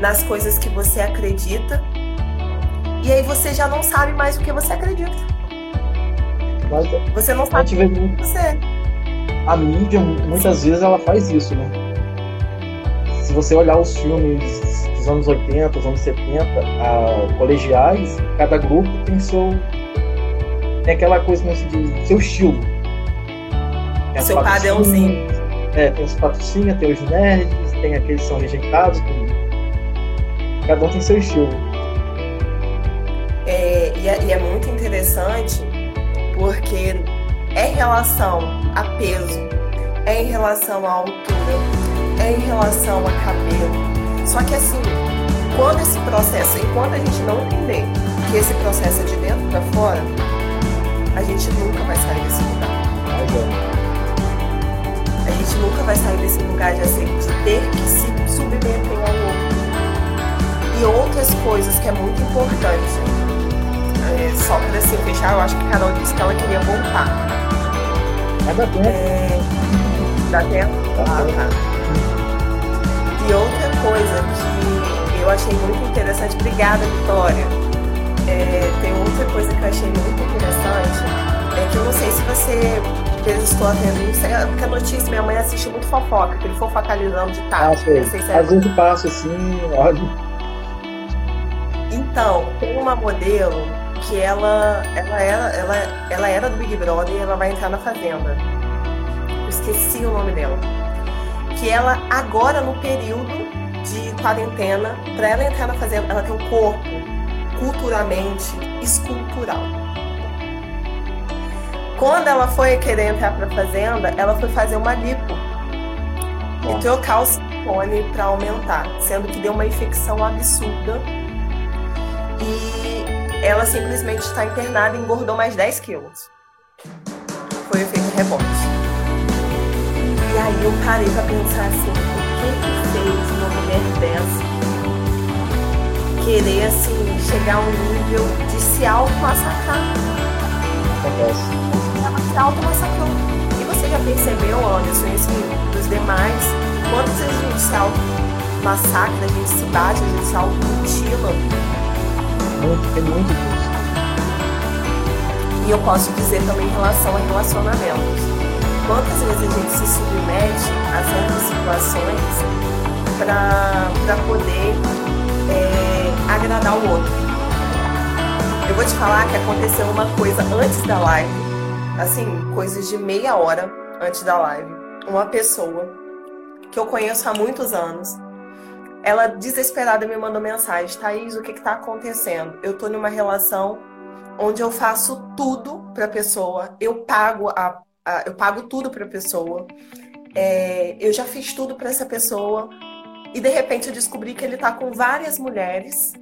nas coisas que você acredita e aí você já não sabe mais o que você acredita. Mas você não sabe o que você é. A mídia, muitas vezes, ela faz isso, né? Se você olhar os filmes dos anos 80, dos anos 70, a, colegiais, cada grupo tem seu. tem aquela coisa como se diz, seu estilo. Tem seu padrãozinho. É, tem os patrocínios, tem os nerds, tem aqueles que são rejeitados. Tem... Cada um tem seu estilo. É, e, é, e é muito interessante porque é em relação a peso, é em relação à altura, é em relação a cabelo. Só que assim, quando esse processo, enquanto a gente não entender que esse processo é de dentro para fora, a gente nunca vai sair desse lugar. A gente nunca vai sair desse lugar de, assim, de ter que se submeter ao outro. E outras coisas que é muito importante é, só para assim, fechar, eu acho que a Carol disse que ela queria voltar. Mas dá tempo. É... Dá tempo? Dá ah, tempo. tá. E outra coisa que eu achei muito interessante, obrigada, Vitória. é, tem outra coisa que eu achei muito interessante, é que eu não sei se você estou atendendo, porque a notícia, minha mãe assiste muito fofoca, aquele fofocalizando de tarde. Ah, sei. Se é... Às vezes passa assim, olha. Então, tem uma modelo que ela, ela, era, ela, ela era do Big Brother e ela vai entrar na Fazenda. Eu esqueci o nome dela. Que ela, agora no período de quarentena, para ela entrar na Fazenda, ela tem um corpo culturalmente escultural. Quando ela foi querer entrar para a fazenda, ela foi fazer uma lipo e trocar o silicone para aumentar, sendo que deu uma infecção absurda e ela simplesmente está internada e engordou mais 10 quilos. Foi o efeito rebote. E aí eu parei para pensar assim, o que que fez uma mulher dessa querer assim chegar a um nível de se auto-massacrar? Acontece se auto-massacrou. E você já percebeu, Anderson, isso dos demais, quantas vezes a gente se auto-massacra, a gente se bate, a gente se auto-mutila? Muito, tem muito disso. E eu posso dizer também em relação a relacionamentos. Quantas vezes a gente se submete a certas situações para poder é, agradar o outro? Eu vou te falar que aconteceu uma coisa antes da live assim, coisas de meia hora antes da live, uma pessoa que eu conheço há muitos anos, ela desesperada me mandou mensagem: Thaís, o que está acontecendo? Eu estou numa relação onde eu faço tudo para a pessoa, eu pago, a, a, eu pago tudo para a pessoa, é, eu já fiz tudo para essa pessoa, e de repente eu descobri que ele está com várias mulheres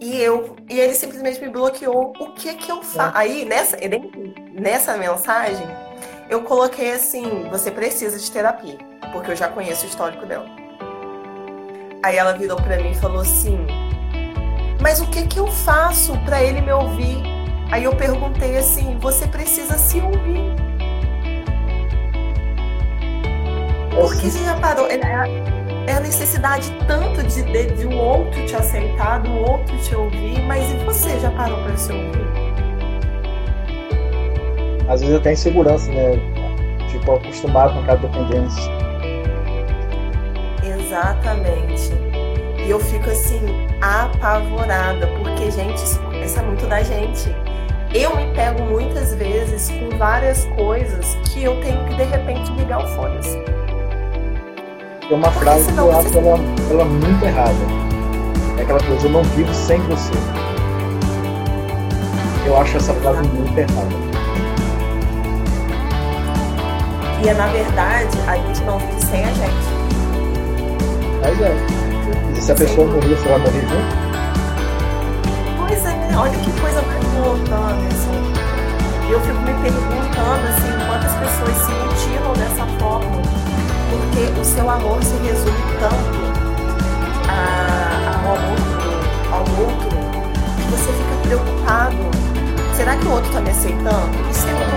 e eu e ele simplesmente me bloqueou. O que que eu faço? É. Aí nessa nessa mensagem eu coloquei assim: você precisa de terapia, porque eu já conheço o histórico dela. Aí ela virou para mim e falou assim: mas o que que eu faço para ele me ouvir? Aí eu perguntei assim: você precisa se ouvir. Porque você já parou? é a necessidade tanto de, de, de um outro te aceitar, do outro te ouvir, mas e você já parou para se ouvir? Às vezes até insegurança, né? Tipo, acostumado com aquela dependência. Exatamente. E eu fico assim, apavorada, porque, gente, isso é muito da gente. Eu me pego muitas vezes com várias coisas que eu tenho que de repente ligar o fone. Assim tem uma frase que eu acho ela, ela muito errada. É aquela coisa, eu não vivo sem você. Eu acho essa frase muito errada. E é na verdade, a gente não vive sem a gente. Mas é. E se a pessoa morrer, você vai morrer junto? Pois é, né? olha que coisa mais louca. Eu fico me perguntando assim, quantas pessoas se mutilam dessa forma porque o seu amor se resume tanto a, ao, outro, ao outro que você fica preocupado. Será que o outro está me aceitando? E se eu pouco?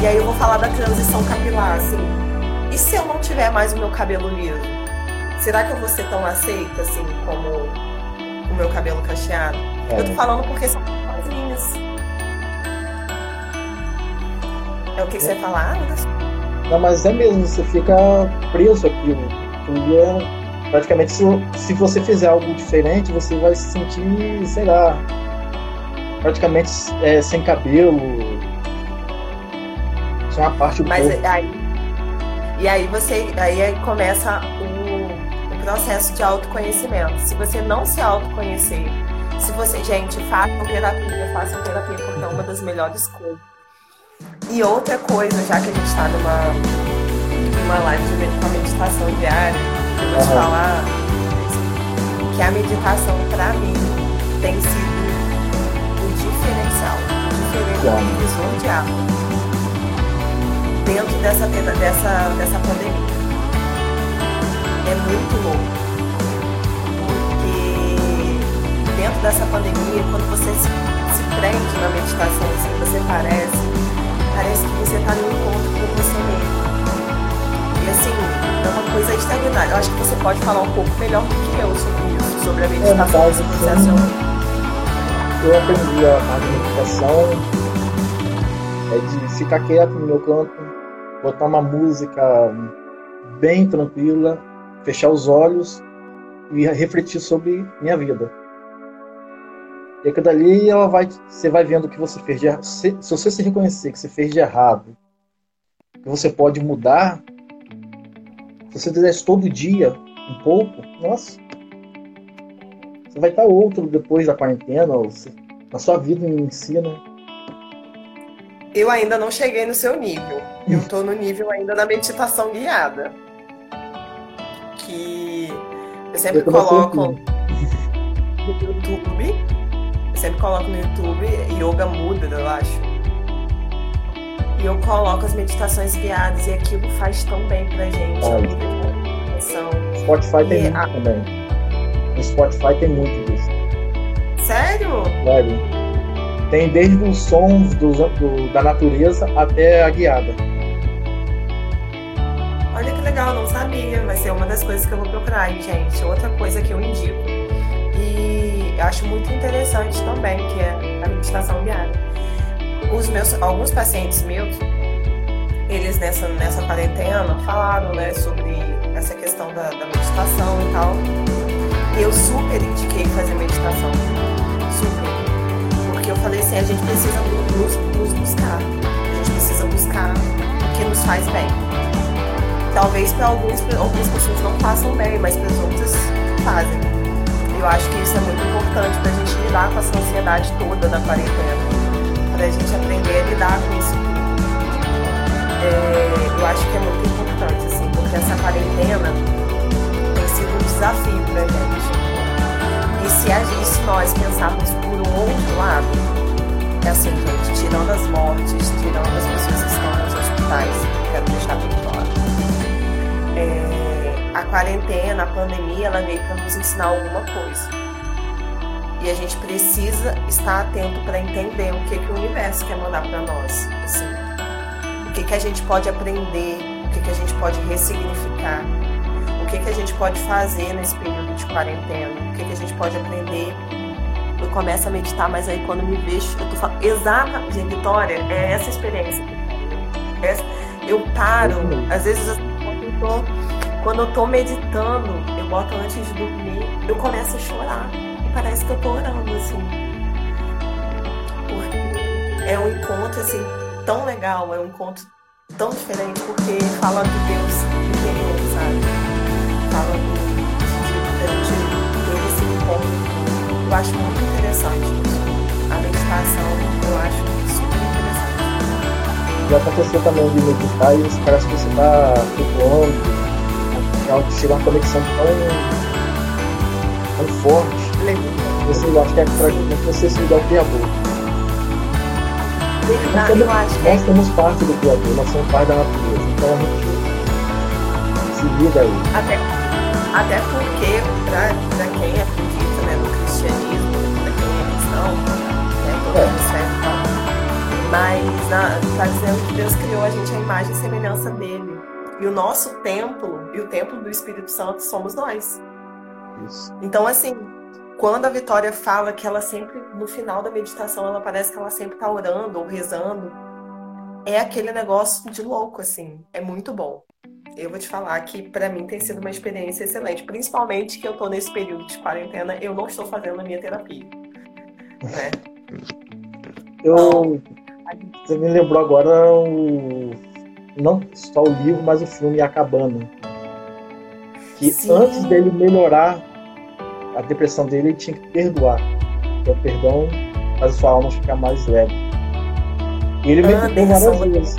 E aí eu vou falar da transição capilar, assim. E se eu não tiver mais o meu cabelo liso? Será que eu vou ser tão aceita, assim, como o meu cabelo cacheado? É. Eu tô falando porque são coisinhas. É o que, que você vai falar, Anderson? Não, mas é mesmo, você fica preso aquilo. E é, praticamente, se, se você fizer algo diferente, você vai se sentir, sei lá, praticamente é, sem cabelo. Isso é uma parte do Mas corpo. aí, e aí você aí começa o, o processo de autoconhecimento. Se você não se autoconhecer, se você, gente, façam terapia, façam terapia, porque é uma das melhores coisas. E outra coisa, já que a gente está numa, numa live de uma meditação diária, eu vou te falar que a meditação, para mim, tem sido o diferencial, o diferencial de água dentro dessa, dessa, dessa pandemia. É muito louco. Porque dentro dessa pandemia, quando você se, se prende na meditação, assim, você parece parece que você está no encontro com você mesmo. E assim, é uma coisa extraordinária. Eu acho que você pode falar um pouco melhor do que eu sobre isso, sobre a meditação, é, processo. Eu aprendi a meditação é de ficar quieto no meu canto, botar uma música bem tranquila, fechar os olhos e refletir sobre minha vida. E aquilo dali ela vai, você vai vendo o que você fez de errado. Se, se você se reconhecer que você fez de errado, que você pode mudar, se você fizesse todo dia um pouco, nossa, você vai estar outro depois da quarentena, ou na sua vida em si, né? Eu ainda não cheguei no seu nível. Eu estou no nível ainda da meditação guiada. Que eu sempre eu coloco no YouTube. Eu sempre coloco no YouTube Yoga Muda, eu acho. E eu coloco as meditações guiadas e aquilo faz tão bem pra gente. Olha. Spotify tem muito a... também. No Spotify tem muito disso. Sério? Sério. Tem desde os sons do, do, da natureza até a guiada. Olha que legal, não sabia. Vai ser uma das coisas que eu vou procurar, gente. Outra coisa que eu indico. E acho muito interessante também, que é a meditação guiada. Os meus, alguns pacientes meus, eles nessa, nessa quarentena falaram né, sobre essa questão da, da meditação e tal. E eu super indiquei fazer meditação. Eu falei assim, a gente precisa nos, nos buscar. A gente precisa buscar o que nos faz bem. Talvez para algumas pessoas não façam bem, mas para as outras fazem. Eu acho que isso é muito importante para a gente lidar com essa ansiedade toda da quarentena. Para a gente aprender a lidar com isso É, eu acho que é muito importante, assim, porque essa quarentena tem sido um desafio para a gente. E se, a, e se nós pensarmos por um outro lado, é assim, gente, tirando as mortes, tirando as pessoas que estão nos hospitais, quero deixar bem claro. É, a quarentena, a pandemia, ela veio para nos ensinar alguma coisa. E a gente precisa estar atento para entender o que, que o universo quer mandar para nós. Assim, o que, que a gente pode aprender, o que, que a gente pode ressignificar o que, que a gente pode fazer nesse período de quarentena, o que, que a gente pode aprender. Começo a meditar, mas aí quando me vejo, eu tô falando, Vitória, é essa experiência. Eu paro, às vezes quando eu, tô, quando eu tô meditando, eu boto antes de dormir, eu começo a chorar. E parece que eu tô orando, assim. Porque é um encontro, assim, tão legal, é um encontro tão diferente, porque fala de Deus interior, sabe? fala do, esse encontro. Eu acho muito isso. A meditação, eu acho super interessante. Já aconteceu também de meditar e parece que você está flutuando, é chega uma conexão tão, tão forte. Você, eu acho que é para você se ligar ao Criador. Nós, somos, nós é... somos parte do Criador, nós somos parte da natureza. Então a gente se liga aí. Até até porque, para quem acredita né, no cristianismo, cristão, né, todo é. mundo certo e tal, mas está dizendo que Deus criou a gente a imagem e semelhança dele. E o nosso templo e o templo do Espírito Santo somos nós. Isso. Então, assim, quando a Vitória fala que ela sempre, no final da meditação, ela parece que ela sempre está orando ou rezando, é aquele negócio de louco, assim. É muito bom eu vou te falar que para mim tem sido uma experiência excelente, principalmente que eu tô nesse período de quarentena, eu não estou fazendo a minha terapia. Né? Eu, você me lembrou agora o não só o livro, mas o filme Acabando. Que Sim. antes dele melhorar a depressão dele, ele tinha que perdoar. Porque o perdão faz a sua alma ficar mais leve. E ele meditou várias vezes.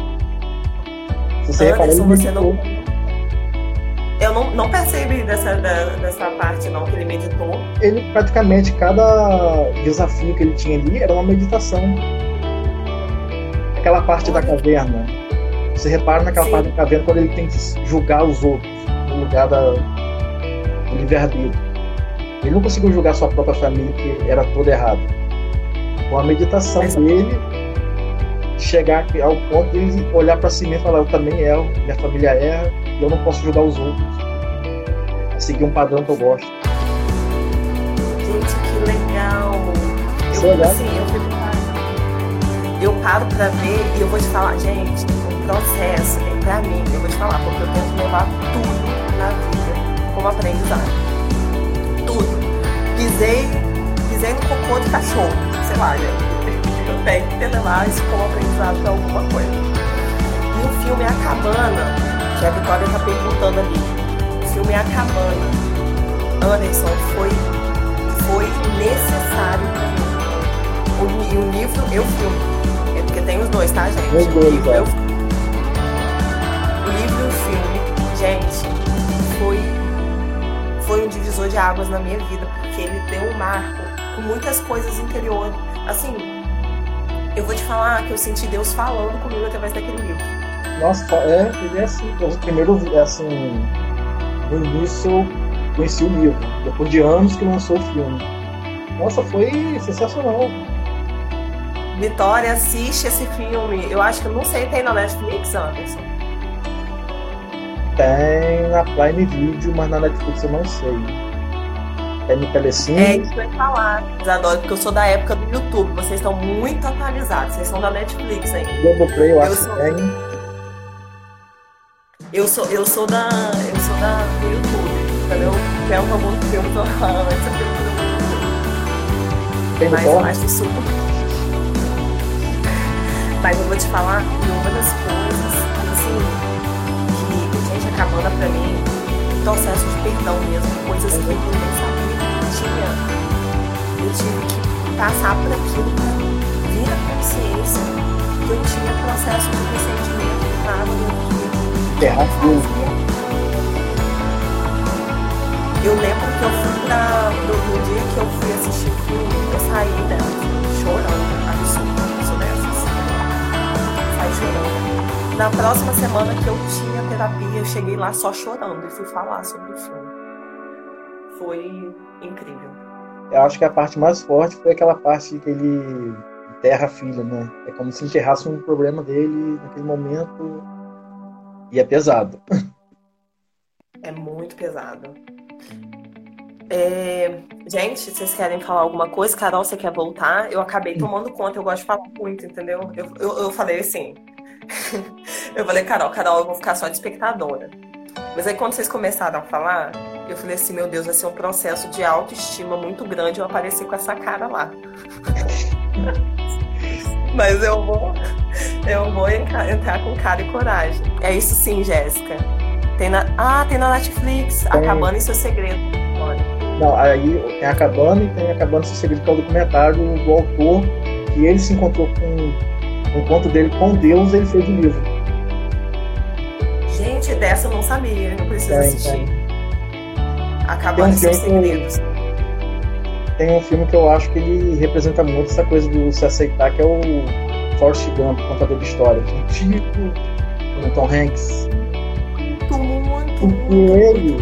Se você Anderson, reparar, ele você não eu não, não percebi dessa, dessa parte, não, que ele meditou. Ele, praticamente, cada desafio que ele tinha ali era uma meditação. Aquela parte Olha. da caverna. Você repara naquela Sim. parte da caverna quando ele tem que julgar os outros, no lugar da, do livre-arbítrio. Ele não conseguiu julgar sua própria família, que era toda errada. Com a meditação Mas... dele, chegar ao ponto de olhar para si mesmo e falar: Eu também erro, minha família erra e eu não posso ajudar os outros a seguir um padrão que eu gosto. Gente, que legal! Isso é Eu, legal. assim, eu, fico- eu paro pra ver e eu vou te falar, gente, o processo é pra mim, eu vou te falar, porque eu tento levar tudo na vida como aprendizado. Tudo. Pisei, pisei no cocô de cachorro, sei lá, gente. Eu tenho que levar isso como aprendizado pra alguma coisa. E o filme A Cabana, que a Vitória tá perguntando ali. O filme A Cabana, Anderson, foi, foi necessário pra mim. O, li- o livro e o filme. É porque tem os dois, tá, gente? Os dois, o livro é. e o livro e o filme, gente, foi, foi um divisor de águas na minha vida, porque ele deu um marco com muitas coisas interiores. Assim, eu vou te falar que eu senti Deus falando comigo através daquele livro. Nossa, é, ele é assim. Primeiro, é assim, no início eu conheci o livro, depois de anos que lançou o filme. Nossa, foi sensacional. Vitória, assiste esse filme. Eu acho que, não sei, tem na Netflix, Anderson? Tem na Prime Video, mas na Netflix eu não sei. Tem no Telecine. É isso que eu ia falar, Isadora, porque eu sou da época do YouTube. Vocês estão muito atualizados. Vocês são da Netflix ainda. Globoplay eu Eu acho sou- que tem. Eu sou, eu sou da. Eu sou da do YouTube. Entendeu? Filmes eu falo, esse filme Tem no mas eu Torrent. acho super. Mas eu vou te falar que uma das coisas, assim, que, gente, a cabana pra mim, processo de perdão mesmo, coisas que eu nem sabia que tinha. Eu tive que passar por aquilo pra vir a consciência que eu tinha processo de ressentimento que Terra Frio. Eu lembro que eu fui pra. No, no dia que eu fui assistir o filme, eu saí dela chorando, absurdo, sou dessas. Saí chorando. Na próxima semana que eu tinha terapia, eu cheguei lá só chorando e fui falar sobre o filme. Foi incrível. Eu acho que a parte mais forte foi aquela parte que ele enterra a filha, né? É como se enterrasse um problema dele naquele momento. E é pesado. É muito pesado. É, Gente, vocês querem falar alguma coisa? Carol, você quer voltar? Eu acabei tomando conta, eu gosto de falar muito, entendeu? Eu, eu, eu falei assim. eu falei, Carol, Carol, eu vou ficar só de espectadora. Mas aí quando vocês começaram a falar, eu falei assim, meu Deus, vai ser um processo de autoestima muito grande eu aparecer com essa cara lá. Mas eu vou, eu vou entrar com cara e coragem. É isso sim, Jéssica. Tem na, ah, tem na Netflix, Tem. Acabando em Seu Segredo. Não, aí tem a Cabana e tem a Cabana Sem Segredo, que é o documentário do autor, que ele se encontrou com o encontro dele com Deus, ele fez o livro. Gente, dessa eu não sabia, eu não preciso Tem, assistir. tem. Acabando em Seus Segredos. Tem um filme que eu acho que ele representa muito essa coisa do se aceitar, que é o Forrest Gump, contador de histórias. Um tipo do Tom Hanks. Muito, muito, muito. ele,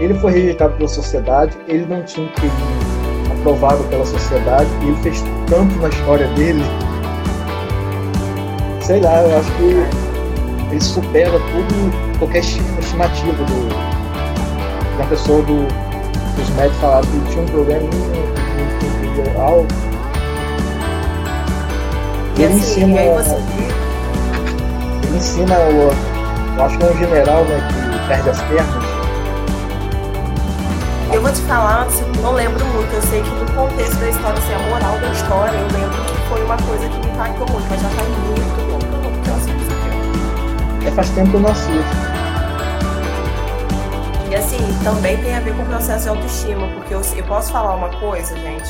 ele foi rejeitado pela sociedade, ele não tinha um QI aprovado pela sociedade, e ele fez tanto na história dele. Sei lá, eu acho que ele supera tudo, qualquer estima- estimativa do, da pessoa do, dos médicos falaram que ele tinha um problema alto. E ele assim, ensina, aí você ele ensina o, eu acho que é um general né, que perde as pernas. Eu vou te falar, assim, não lembro muito. Eu sei que no contexto da história, assim, a moral da história, eu lembro que foi uma coisa que me impactou muito, mas já faz muito tempo que eu esse filme. É, faz tempo que eu não assisto. E assim, também tem a ver com o processo de autoestima, porque eu, eu posso falar uma coisa, gente.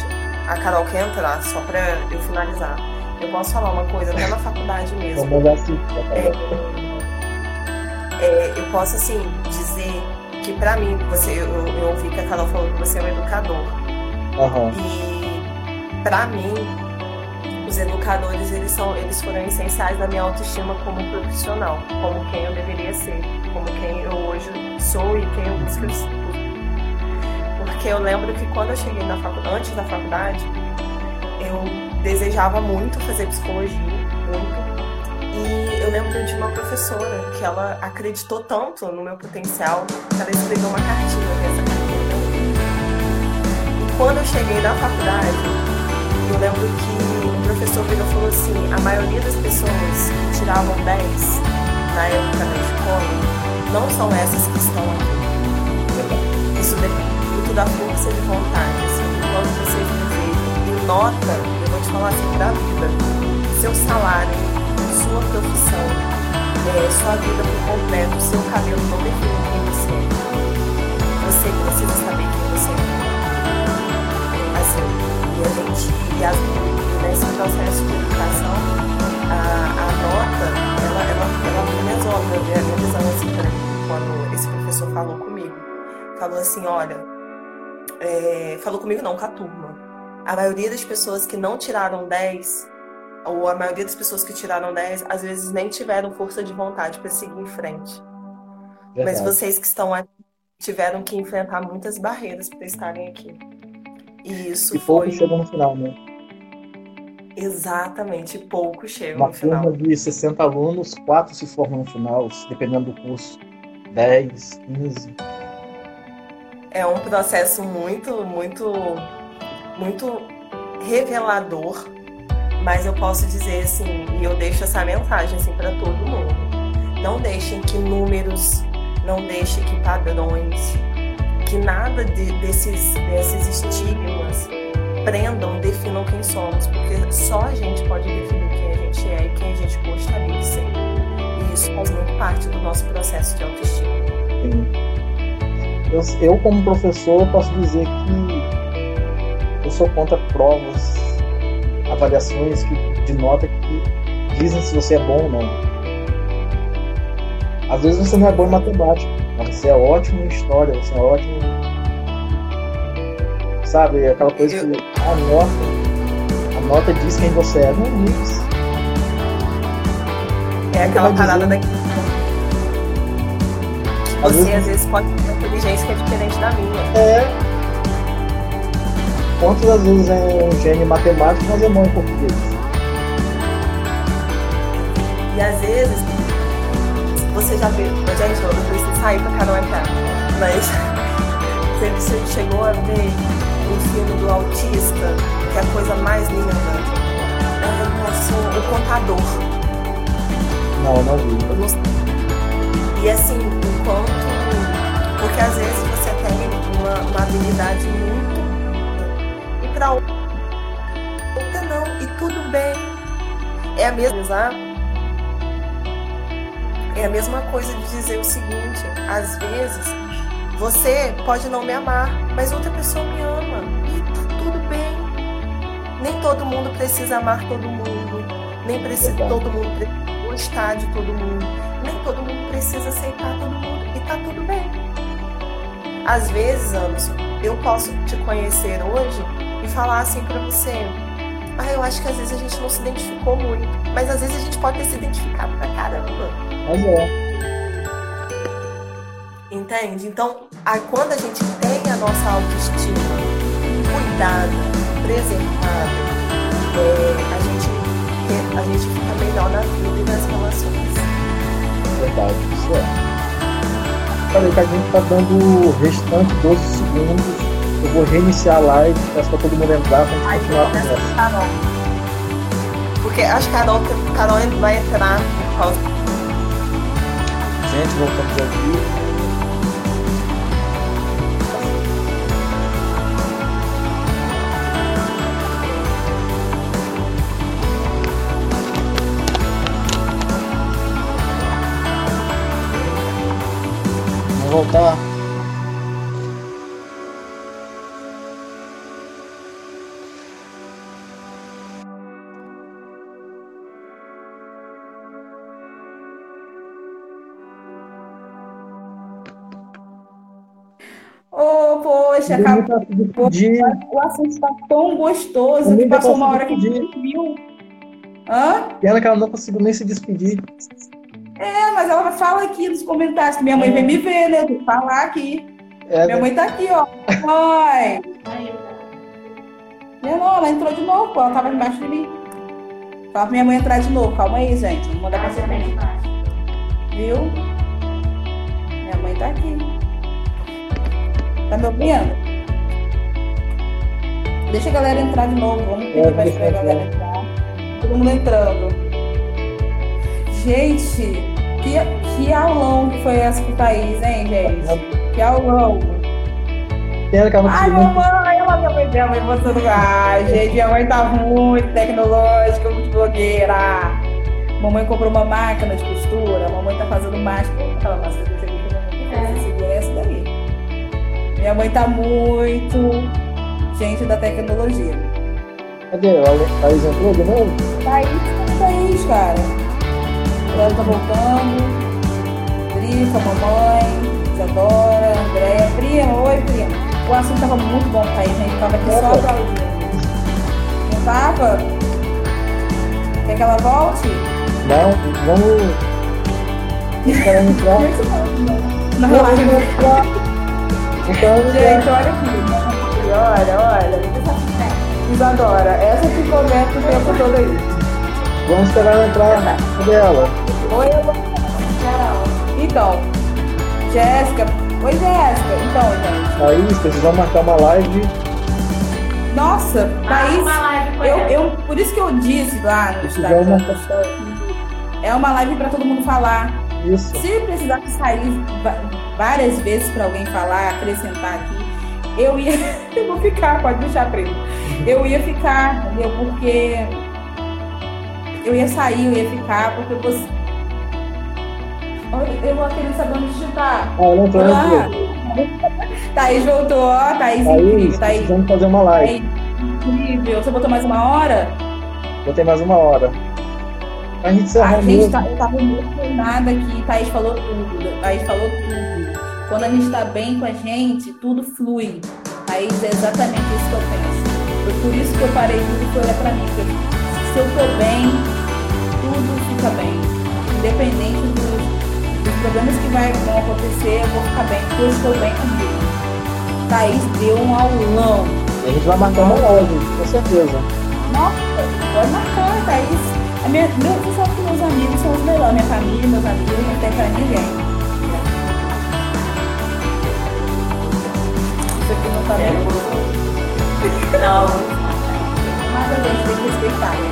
A Carol quer entrar, só pra eu finalizar. Eu posso falar uma coisa até na faculdade mesmo. É, é, eu posso assim dizer que pra mim, você, eu, eu ouvi que a Carol falou que você é um educador. Aham. E pra mim, os educadores eles são, eles foram essenciais na minha autoestima como profissional, como quem eu deveria ser, como quem eu hoje sou e quem eu busco ser. Porque eu lembro que quando eu cheguei na faculdade, antes da faculdade, eu desejava muito fazer psicologia, muito. E eu lembro de uma professora que ela acreditou tanto no meu potencial que ela escreveu uma cartinha nessa cartinha. E quando eu cheguei na faculdade, eu lembro que o professor virou e falou assim, a maioria das pessoas que tiravam 10 na época da escola não são essas que estão aqui. Isso depende muito da força de vontade, assim, quando você viver. E nota, assim, da vida, seu salário, sua profissão, é, sua vida por completo, seu cabelo não define quem você é. Você precisa saber quem você é. Assim, e a gente, e, as, nesse processo de educação, a, a nota, ela, ela, ela resolve a minha visão assim, quando esse professor falou comigo. Falou assim, olha, é, falou comigo não, com a turma. A maioria das pessoas que não tiraram 10 ou a maioria das pessoas que tiraram 10, às vezes nem tiveram força de vontade para seguir em frente. Verdade. Mas vocês que estão aqui tiveram que enfrentar muitas barreiras para estarem aqui. E isso e foi. chegam no final, né? Exatamente, pouco chegam no final. Uma turma de 60 alunos, quatro se formam no final, dependendo do curso. 10, 15. É um processo muito, muito, muito revelador mas eu posso dizer assim, e eu deixo essa mensagem assim para todo mundo. Não deixem que números, não deixem que padrões, que nada de, desses, desses estigmas prendam, definam quem somos, porque só a gente pode definir quem a gente é e quem a gente gostaria de ser. E isso faz muito parte do nosso processo de autoestima. Eu, eu como professor, posso dizer que eu sou contra provas avaliações que, de nota que dizem se você é bom ou não. Às vezes você não é bom em matemática, mas você é ótimo em história, você é ótimo. Sabe, aquela coisa que a nota, a nota diz quem você é, não diz. É aquela parada daqui. Você às vezes... às vezes pode ter uma inteligência que é diferente da minha. É, Quantas das vezes é um gênio matemático, mas é bom em português? E às vezes, você já viu, gente, eu preciso sair pra não entrar, mas você chegou a ver o filme do autista, que é a coisa mais linda, é nossa, o contador. Não, não vi. E assim, enquanto. Porque às vezes você tem uma, uma habilidade muito tudo bem. É a mesma é a mesma coisa de dizer o seguinte, às vezes você pode não me amar, mas outra pessoa me ama e tá tudo bem. Nem todo mundo precisa amar todo mundo, nem precisa todo mundo precisa gostar de todo mundo, nem todo mundo precisa aceitar todo mundo e tá tudo bem. Às vezes, Anderson, eu posso te conhecer hoje e falar assim para você: ah, eu acho que às vezes a gente não se identificou muito, mas às vezes a gente pode ter se identificado pra caramba. Mas é. Entende? Então, a, quando a gente tem a nossa autoestima cuidada, preservada, é, a, gente, a gente fica melhor na vida e nas relações. Verdade, isso é. Falei que a gente tá dando o restante 12 segundos eu vou reiniciar a live, peço pra todo mundo entrar pra gente Ai, continuar a conversa. Carol. Porque acho que a Carol, Carol vai entrar por causa. Gente, voltamos aqui. Vamos voltar. Acabou. O assunto está tão gostoso que passou uma hora que a gente viu. Hã? Pena que ela não conseguiu nem se despedir. É, mas ela fala aqui nos comentários que minha mãe é. vem me ver, né? Tem que falar aqui. É, minha né? mãe tá aqui, ó. Mãe! Não, ela entrou de novo, ela tava embaixo de mim. Fala pra minha mãe entrar de novo. Calma aí, gente. Vou mandar pra você. Viu? Minha mãe tá aqui. Tá me ouvindo? Deixa a galera entrar de novo. Vamos pedir É, pra esperar a galera entrar. Todo mundo entrando. Gente, que, que aulão que foi essa com o Thaís, hein, gente? Que aulão. Ai, mamãe, ela minha mãe dela, emocionando. Ai, gente, minha mãe tá muito tecnológica, muito blogueira. Mamãe comprou uma máquina de costura, a mamãe tá fazendo máscara. Aquela máscara que eu cheguei que a mamãe fez, segura essa daí. Minha mãe tá muito gente da tecnologia. Cadê? A Thaís entrou de novo? Thaís, Thaís, cara. Ela tá voltando. Drica, mamãe, Isadora, André. Prima, oi, prima. O assunto tava muito bom, Thaís. A gente tava aqui só Opa. aplaudindo. Não tava? Quer que ela volte? Não, vamos. Ela entrar. Não, Não, vamos entrar. Então, Gente, olha aqui. Olha, olha. Isadora, essa que comenta o tempo todo aí. vamos esperar ela entrar. Cadê ela? Oi, eu Então, Jéssica. Oi, Jéssica. Então, gente. Thaís, precisamos marcar uma live. Nossa, Thaís. live com Eu, eu, por isso que eu disse lá no Instagram. É uma live pra todo mundo falar. Isso. Se precisar sair várias vezes pra alguém falar, acrescentar aqui, eu ia. Eu vou ficar, pode deixar primo. Eu ia ficar, entendeu? Porque. Eu ia sair, eu ia ficar, porque você. Eu vou querer saber onde digitar. Ah, entrou, ela Ah. Thaís voltou, ó, Thaís Thaís, incrível, Thaís precisamos fazer uma live. incrível. Você botou mais uma hora? Vou ter mais uma hora. A gente A encerrar gente tá, eu tava emocionada aqui, Thaís falou tudo, Thaís falou tudo. Quando a gente tá bem com a gente, tudo flui. Thaís, é exatamente isso que eu penso. Foi por isso que eu parei tudo e olhar pra mim. se eu tô bem, tudo fica bem. Independente dos, dos problemas que vai, vão acontecer, eu vou ficar bem, porque eu estou bem comigo. Thaís deu um aulão. A gente vai marcar uma live, com certeza. Nossa, pode marcar, Thaís. A minha, meu, que meus amigos são os melhores. Minha família, meus amigos, não tem pra ninguém. Isso aqui não tá bem. Não, Mas a gente tem que respeitar, né?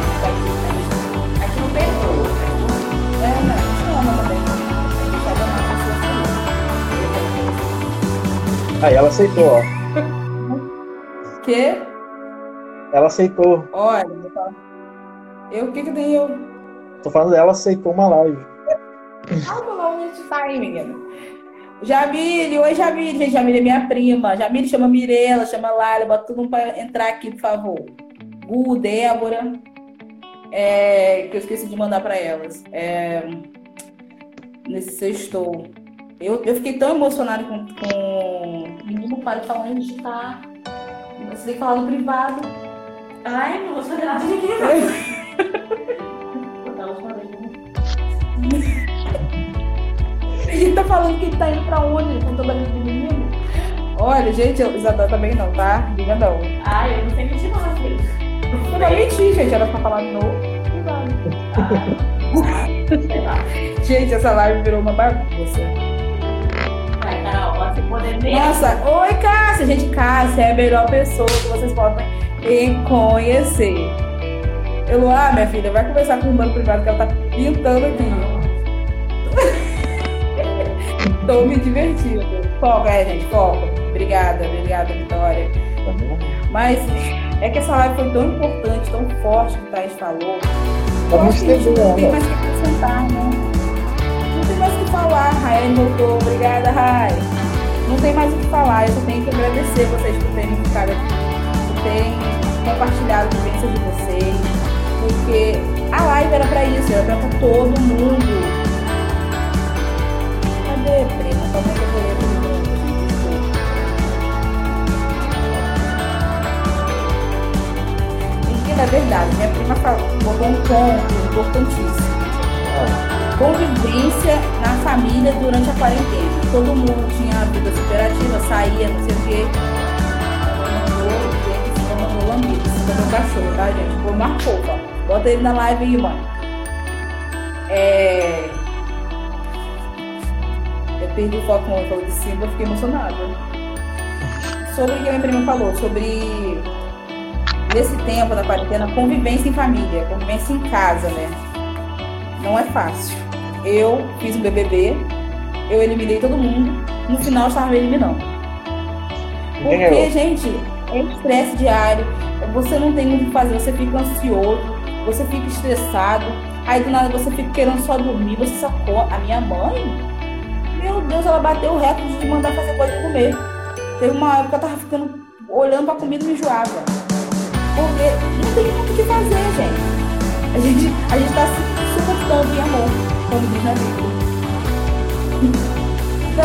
aqui não perdoa. É, não, chama também. Tem que deixar da nossa pessoa Aí ela aceitou, ó. Que? Ela aceitou. Olha, eu o que que tem eu? Tô falando dela, aceitou uma live. Ah, lá onde tá aí, menina. Jamile, oi Jamile, gente, Jamile é minha prima. Jamile chama Mirella, chama Laila, bota todo mundo pra entrar aqui, por favor. Gu, Débora, é, que eu esqueci de mandar pra elas. É, nesse sextou. Eu, eu fiquei tão emocionada com, com... Menino, para de falar onde tá. Você tem que falar no privado. Ai, não vou fazer nada de aqui. A gente tá falando que ele tá indo pra onde? Com toda a vida do menino? Olha, gente, eu- Isadora também não, tá? Liga não. Ai, eu não sei mentir não, às vezes. Eu não menti, gente. Ela tá falando no lá. Gente, essa live virou uma bagunça. Vai, Carol, poder ver. Nossa, oi, Cássia. Gente, Cássia é a melhor pessoa que vocês podem conhecer. Eu, ah, minha filha, vai conversar com o irmão privado que ela tá pintando aqui. Tô me divertindo. Foco, é, gente, foco. Obrigada, obrigada, Vitória. Mas é que essa live foi tão importante, tão forte que o Thaís falou. Gente entender não tem ela. mais o que acrescentar, né? Não tem mais o que falar. Rael voltou. Obrigada, Rai. Não tem mais o que falar. Eu só tenho que agradecer vocês por terem ficado aqui, por terem compartilhado a vivência de vocês. Porque a live era pra isso, era pra todo mundo. Que eu vou ler todo mundo? Menina, é verdade. Minha prima falou, um ponto importantíssimo. Convivência na família durante a quarentena. Todo mundo tinha vida superativa, saía, não sei o quê. Mandou, lambido, mandou cachorro, tá, gente? Foi marcou, ó. Bota ele na live aí, mãe. É... Perdi o foco quando eu falou de Simba, eu fiquei emocionada. Sobre o que a minha prima falou, sobre nesse tempo da quarentena, convivência em família, convivência em casa, né? Não é fácil. Eu fiz um BBB, eu eliminei todo mundo, no final eu estava me eliminando. Porque, gente, é estresse diário, você não tem muito o que fazer, você fica ansioso, você fica estressado, aí do nada você fica querendo só dormir, você só. A minha mãe, meu Deus, ela bateu o recorde de mandar fazer coisa comer. Teve uma época que eu tava ficando olhando pra comida e me enjoava. Porque não tem muito o que fazer, gente. A gente, a gente tá se sufocando em amor, como diz na Bíblia. Então,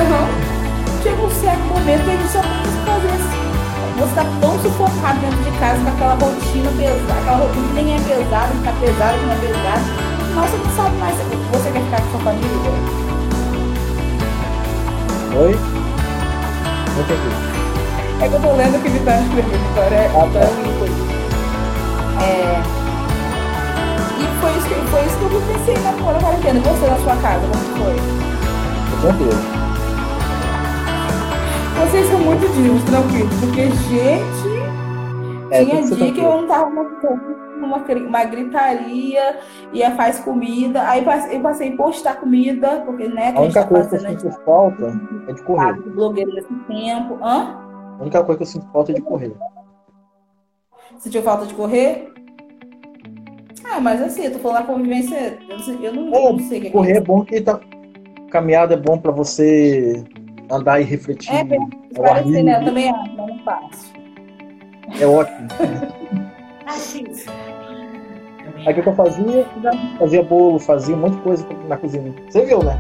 chega um certo momento que a gente só tem que fazer. Você tá tão sufocado dentro de casa com aquela rotina pesada, aquela rotina que nem é pesada, que tá pesada, que não é pesada. Nossa, não sabe mais. Você quer ficar com sua família? Oi? Não entendi. É que eu tô lendo o que ele tá escrevendo, Vitória. É, Ah, tá. Vitória Nicolas. É. E foi isso, que, foi isso que eu pensei na na quarentena. E você na sua casa, como que foi? Tô tranquilo. Vocês são muito dias, tranquilos, porque, gente, É, tinha que dia que tranquilo. eu não tava uma, uma, gritaria, ia faz comida, aí passe- eu passei a postar comida, porque, né, que A única tá coisa que eu sinto falta é de correr. tá blogueiro nesse tempo. Hã? A única coisa que eu sinto falta é de correr. Sentiu falta de correr? Ah, mas assim, eu tô falando da convivência, eu não sei, eu não, É, não sei o que é Correr é isso. bom que tá... caminhada é bom pra você andar e refletir. É, ar Parece, né? Eu também acho, mas não faço. É ótimo. Isso. Aí o que eu fazia? Fazia bolo, fazia um monte de coisa na cozinha. Você viu, né?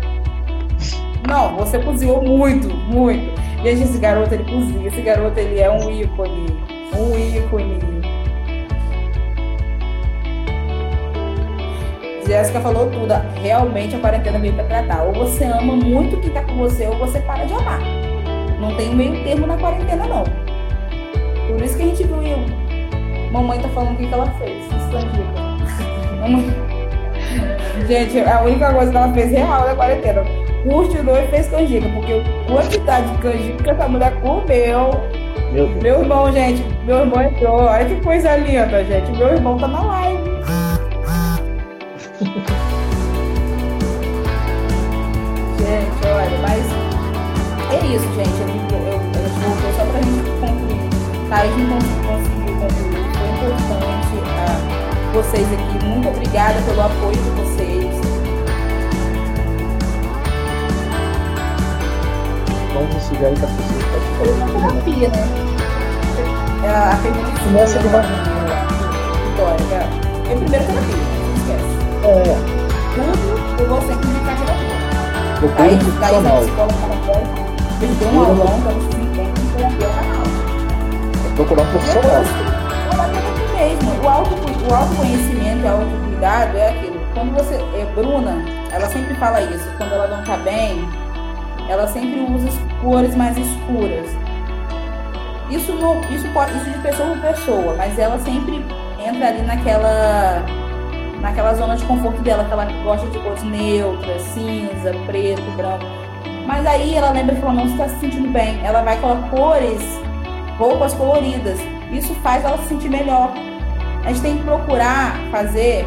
Não, você cozinhou muito, muito. Gente, esse garoto, ele cozinha. Esse garoto, ele é um ícone. Um ícone. Jéssica falou tudo. Realmente a quarentena veio pra tratar. Ou você ama muito quem tá com você, ou você para de amar. Não tem meio termo na quarentena, não. Por isso que a gente viu. Mamãe tá falando o que, que ela fez. Estrangeira. Mamãe. Gente, a única coisa que ela fez real na quarentena. Continuou e fez canjica, porque a quantidade de canjica que essa mulher comeu. Meu Deus. Meu irmão, gente, meu irmão entrou. Olha que coisa linda, gente. Meu irmão tá na live. gente, olha, mas é isso, gente. A não conseguiu concluir. Foi importante. ah, vocês aqui, muito obrigada pelo apoio de vocês. Vamos sugere que as pessoas uma podem fazer. terapia, né? É A feminista. Começa de uma- Vitória. É primeiro terapia, não esquece. É, Tudo eu vou sempre indicar terapia. um daí a profissional. psicóloga fala, perdeu um aulão, pra você entender que terapia é o canal. Procurar um profissional. aqui mesmo. O, auto, o autoconhecimento e o autocuidado é aquilo. Quando você. É, Bruna, ela sempre fala isso. Quando ela não tá bem, ela sempre usa cores mais escuras. Isso, não, isso, pode, isso de pessoa por pessoa, mas ela sempre entra ali naquela. Naquela zona de conforto dela, que ela gosta de cores neutras, cinza, preto, branco. Mas aí ela lembra que ela não está se sentindo bem. Ela vai colocar cores, roupas coloridas. Isso faz ela se sentir melhor. A gente tem que procurar fazer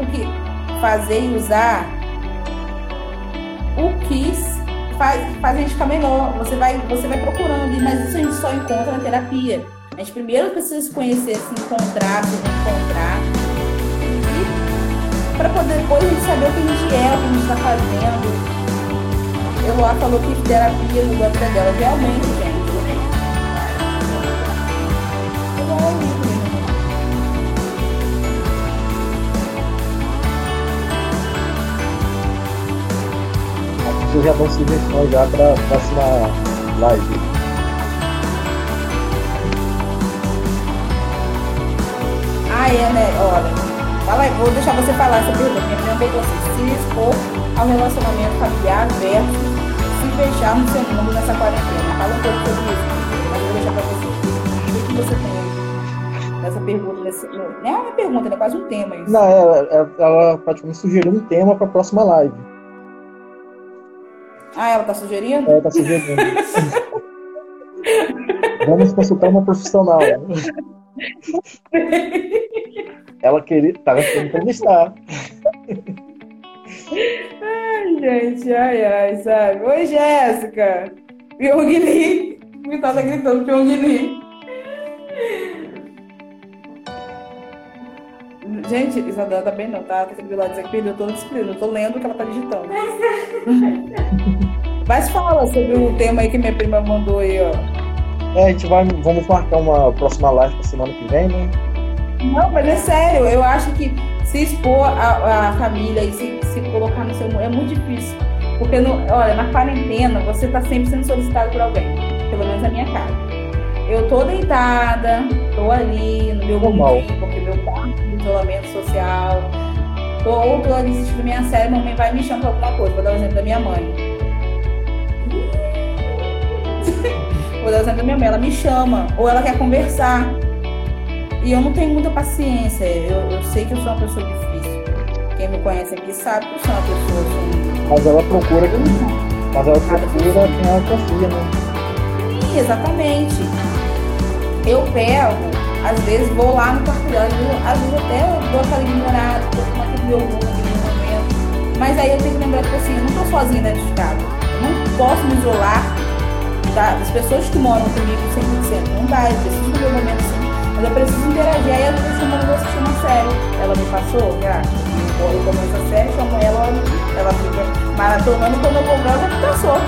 o que fazer e usar o que faz, faz a gente ficar melhor. Você vai, você vai procurando, mas isso a gente só encontra na terapia. A gente primeiro precisa se conhecer, se encontrar, se reencontrar. E para poder depois a gente saber o que a gente é, o que a gente está fazendo. Eu lá falou que terapia mudou a vida dela. Realmente, gente. Pessoas já dão sugestões já para próxima live. Ah, é, né? Olha, fala vou deixar você falar essa pergunta. Pergunta é você. Se expor ao relacionamento familiar versus se fechar no seu mundo nessa quarentena. Fala um pouco sobre isso, mas eu vou deixar pra você. O que você tem nessa pergunta. Nesse, não é uma pergunta, é quase um tema isso. Não, ela, ela, ela praticamente sugeriu um tema para a próxima live. Ah, ela tá sugerindo? Ela tá sugerindo. Vamos consultar uma profissional. Ela queria, tava querendo entrevistar. Ai, gente, ai, ai, sabe? Oi, Jéssica! Pyongyi! Me tava gritando Pyongyi. Gente, Isadora tá bem não, tá? Tá aquele lado dizer que perdeu toda a disciplina. Eu tô lendo o que ela tá digitando. Mas fala sobre o tema aí que minha prima mandou aí, ó. É, a gente vai, vamos marcar uma próxima live pra semana que vem, né? Não, mas é sério, eu acho que se expor a, a família e se, se colocar no seu mundo é muito difícil. Porque, no, olha, na quarentena você tá sempre sendo solicitado por alguém. Pelo menos na minha casa. Eu tô deitada, tô ali no meu mundinho, porque meu quarto de isolamento social. Tô, ou tô ali assistindo minha série, mamãe vai me chamar pra alguma coisa. Vou dar o exemplo da minha mãe. Vou dar o exemplo da minha mãe, ela me chama, ou ela quer conversar. E eu não tenho muita paciência. Eu, eu sei que eu sou uma pessoa difícil. Quem me conhece aqui sabe que eu sou uma pessoa assim. Mas ela procura Mas ela procura quem ela confia, né? Sim, exatamente. Eu pego, às vezes vou lá no quarto às vezes- até dou aquela ignorada, aquele meu mundo naquele momento. Mas aí eu tenho que lembrar que assim, eu não tô sozinha dentro de casa. Eu não posso me isolar da- das pessoas que moram comigo 100%. Não dá, eu preciso do meu momento sim. Mas eu preciso interagir. Aí eu tô chamando eu assistir uma série. Ela me passou, já. Eu eu começo a série, chamo ela, ela fica maratonando, quando eu vou ela já me passou.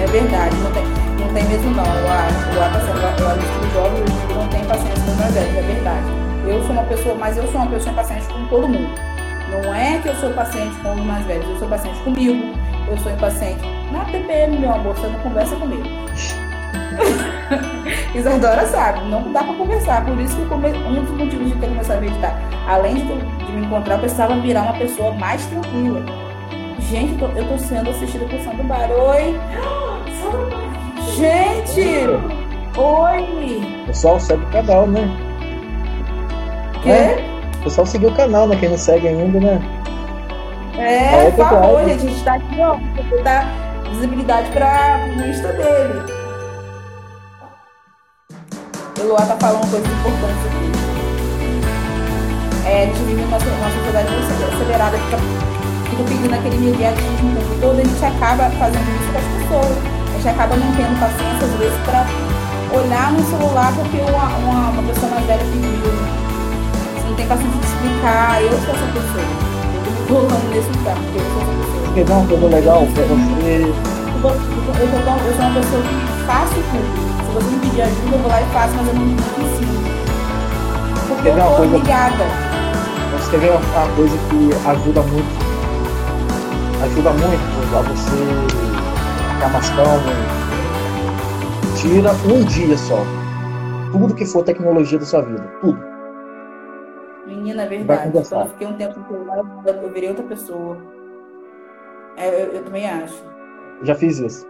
É verdade, não tem, não tem mesmo não. Eu acho, eu acho, assim, não têm paciência com mais velhos, é verdade. Eu sou uma pessoa, mas eu sou uma pessoa impaciente com todo mundo. Não é que eu sou paciente com os mais velhos, eu sou paciente comigo, eu sou impaciente na TPM, meu amor, você não conversa comigo. Isadora sabe, não dá pra conversar. Por isso que come... um dos motivos de ter começado a meditar, além de, de me encontrar, eu precisava virar uma pessoa mais tranquila. Gente, eu tô, eu tô sendo assistida por Sandro Bar. Oi! Gente! Oi! O pessoal segue o canal, né? Quê? É. O pessoal seguiu o canal, né? Quem não segue ainda, né? É, É, por favor, gente. A gente tá aqui, ó, pra dar visibilidade para o Insta dele. O Luar tá falando coisas importantes aqui. É, a gente vive numa, numa sociedade acelerada, fica, fica pedindo aquele imediatismo o tempo todo, a gente acaba fazendo isso com as pessoas. A gente acaba não tendo paciência, às vezes, para olhar no celular porque uma, uma, uma pessoa mais velha pediu. Você não tem paciência de explicar, eu sou essa pessoa. Eu me colocando nesse lugar, porque eu sou essa pessoa. Quer ver uma coisa legal pra você? Eu, sou- eu sou tão- eu sou uma pessoa que faço tudo. Se você me pedir ajuda, eu vou lá e faço, mas eu não, não ensino. Porque eu coisa? obrigada. Você quer ver uma, uma coisa que ajuda muito? Ajuda muito a você ficar mais calmo. Tira um dia só. Tudo que for tecnologia da sua vida. Tudo. Menina, é verdade. Quando eu fiquei um tempo celular, eu virei outra pessoa. É, eu, eu também acho. Já fiz isso.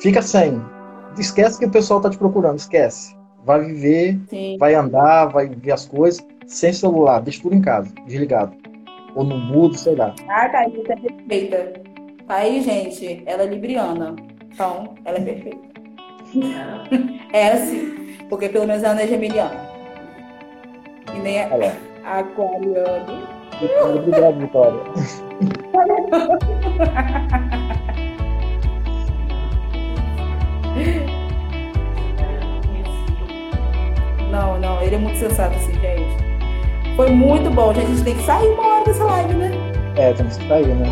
Fica sem. Esquece que o pessoal tá te procurando. Esquece. Vai viver, Sim. vai andar, vai ver as coisas sem celular. Deixa tudo em casa, desligado. Ou no mudo, sei lá. Ah, tá, você é perfeita. Tá aí, gente. Ela é libriana. Então, ela é perfeita. É assim. Porque pelo menos ela não é geminiana. E nem é Olha aquariano. lá. Obrigado, Vitória. Não, não, ele é muito sensato assim, gente. Foi muito bom, gente. A gente tem que sair uma hora dessa live, né? É, temos que sair, né?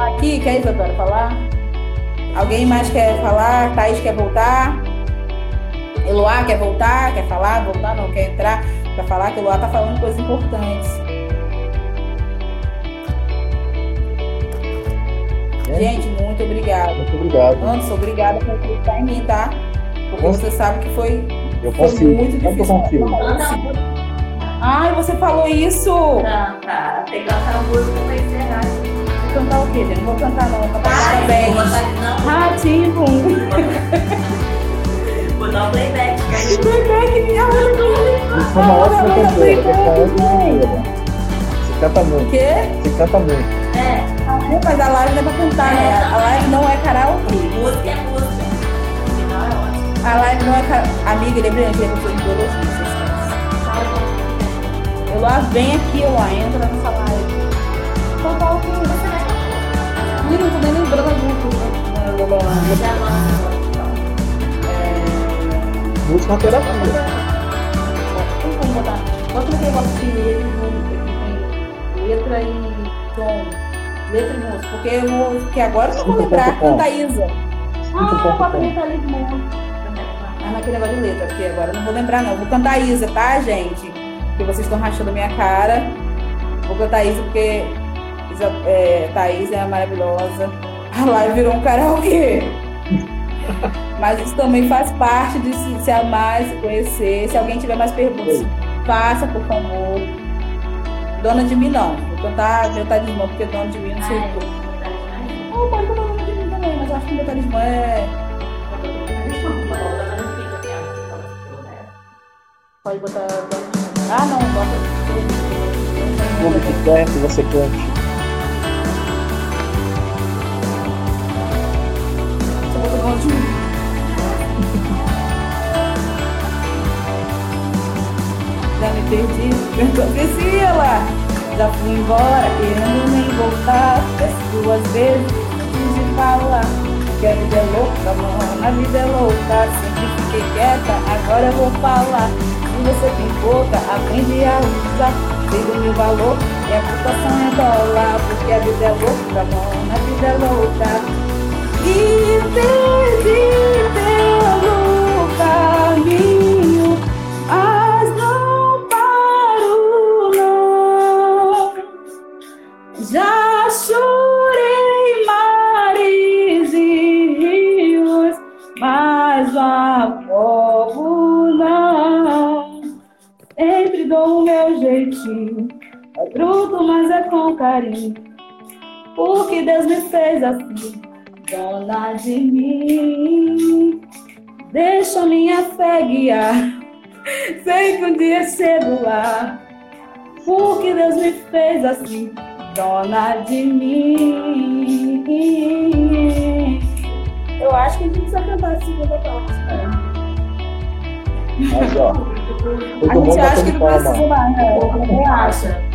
Aqui, quer Isadora falar? Alguém mais quer falar? Thaís quer voltar? Eloá quer voltar? Quer falar? Voltar não, quer entrar pra falar que o Eloá tá falando coisas importantes. É. Gente, muito obrigada. Muito obrigado. Anderson, obrigada por acreditar em mim, tá? Porque você sabe que foi, Eu foi muito Tanto eu difícil. Ai, você falou isso! Não, tá. Tem que cantar a música pra encerrar. Vou cantar o quê, gente? Não vou cantar não, vou cantar Ai, também. vou cantar, não. Ratinho! Vou dar um playback. Playback, minha Isso é uma ótima cantora. Você é uma ótima cantora. Você canta O muito. quê? Você canta muito. É, Mas a live não é pra cantar, né? A live não é karaokê. música é música. O final é ótimo. A live não é karaokê. Amiga, ele é brilhante, ele é professor de biologia, você lá vem aqui, eu lá entra nessa live. Então tá ok. Você vai cantar. Menino, não tô nem lembrando a lança. É... Música terapia. Tem como botar? Bota naquele negócio de letra e letra e tom. Letra e música. Porque eu vou. Porque agora eu não vou lembrar. Canta Isa. Ah, bota letra ali de música. Ah, naquele negócio de letra, porque agora eu não vou lembrar, não. Vou cantar Isa, tá, gente? Porque vocês estão rachando a minha cara. Vou cantar Isa porque é, Thaís é maravilhosa. A live virou um karaokê. Mas isso também faz parte de se, se amar, se conhecer. Se alguém tiver mais perguntas, faça, por favor. Dona de mim, não. Vou cantar meu talismã, porque dona de mim não sei o quê. Ou pode cantar dona de mim também, mas eu acho que meu talismã é. Pode botar dona de mim. Ah, não, bota. Tudo que quer que você cante. Já me perdi, cantou Priscila. Já fui embora, querendo nem voltar. Peço duas vezes de falar. Que a vida é louca, mano, a vida é louca. Sempre fiquei quieta, agora eu vou falar. Você tem boca, aprende a usar. Sei do meu valor, e a cotação é dólar. Porque a vida é louca, mano, a vida é louca. E perdi bruto, mas é com carinho. Porque Deus me fez assim, dona de mim. Deixa minha fé guiar, sei que um dia chego lá. Porque Deus me fez assim, dona de mim. Eu acho que a gente precisa cantar a segunda parte. né? Mas, ó. A gente acha que não precisa né? Quem acha?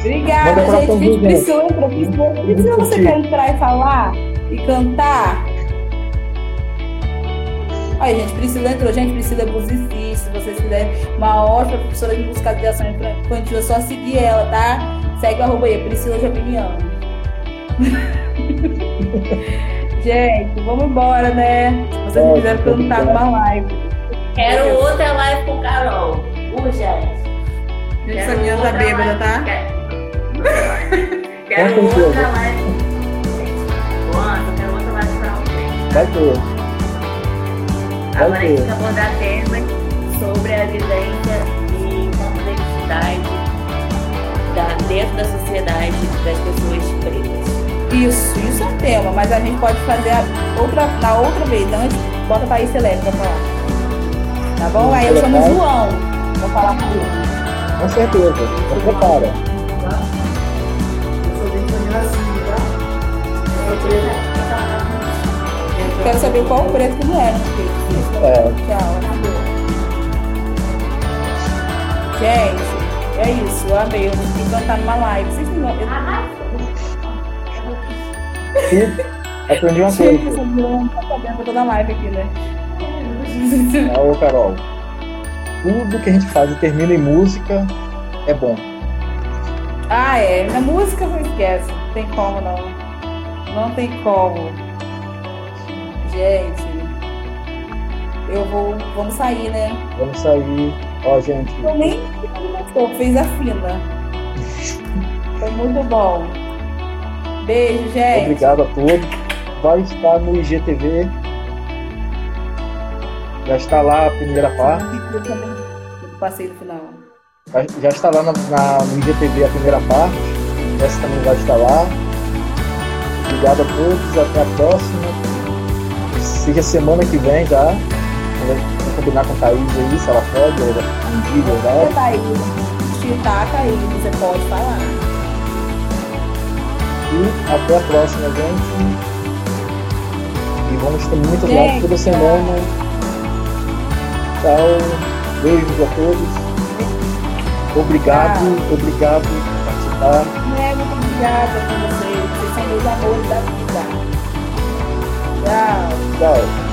Obrigada, gente. Gente, Priscila entrou. Priscila, Priscila, você quer entrar e falar? E cantar? Olha, gente, Priscila entrou. Gente, Priscila é musicista. Se vocês quiserem uma ótima professora de musicalização infantil, é só seguir ela, tá? Segue o arroba aí, Priscila Joviniano. gente, vamos embora, né? Se vocês É, quiserem cantar numa live. Quero outra live com Carol. Urgente. Gente, essa menina tá bêbada, tá? Quero Com certeza. outra live. Nossa, quero outra live pra alguém. Vai ter. Agora a Vai gente vai abordar temas sobre a vivência e complexidade da, dentro da sociedade das pessoas pretas. Isso, isso é um tema, mas a gente pode fazer a outra, na outra vez. Antes, bota a Thaís Elétrica pra falar. Tá bom? Aí eu chamo o João pra falar comigo. Com certeza. Então prepara. Quero saber qual o preço que não é, É. Tchau, acabou. Gente, é isso. Eu amei. Eu consegui cantar numa live. Vocês não. Eu... E aprendi uma coisa. não eu tô na live aqui, né? É, ô Carol. Tudo que a gente faz e termina em música é bom. Ah, é. Na música você esquece. Não tem como, não. Não tem como. Gente, eu vou. Vamos sair, né? Vamos sair. Ó, gente. Eu nem gostou, fez a fina. Foi muito bom. Beijo, gente. Obrigado a todos. Vai estar no IGTV. Já está lá a primeira parte. Eu também passei no final. Já- Já está lá na, na- no IGTV a primeira parte. Essa também vai estar lá. Obrigado a todos. Até a próxima. Seja semana que vem já. Vou combinar com a Thaís aí, se ela pode, ou um dia, Você verdade. tá aí, te taca aí, você pode falar. E até a próxima, gente. E vamos ter muitas lives toda semana. Tchau. Beijos a todos. Obrigado, obrigado por participar. Muito obrigada por vocês, vocês são meus amores da vida. Tchau. Tchau.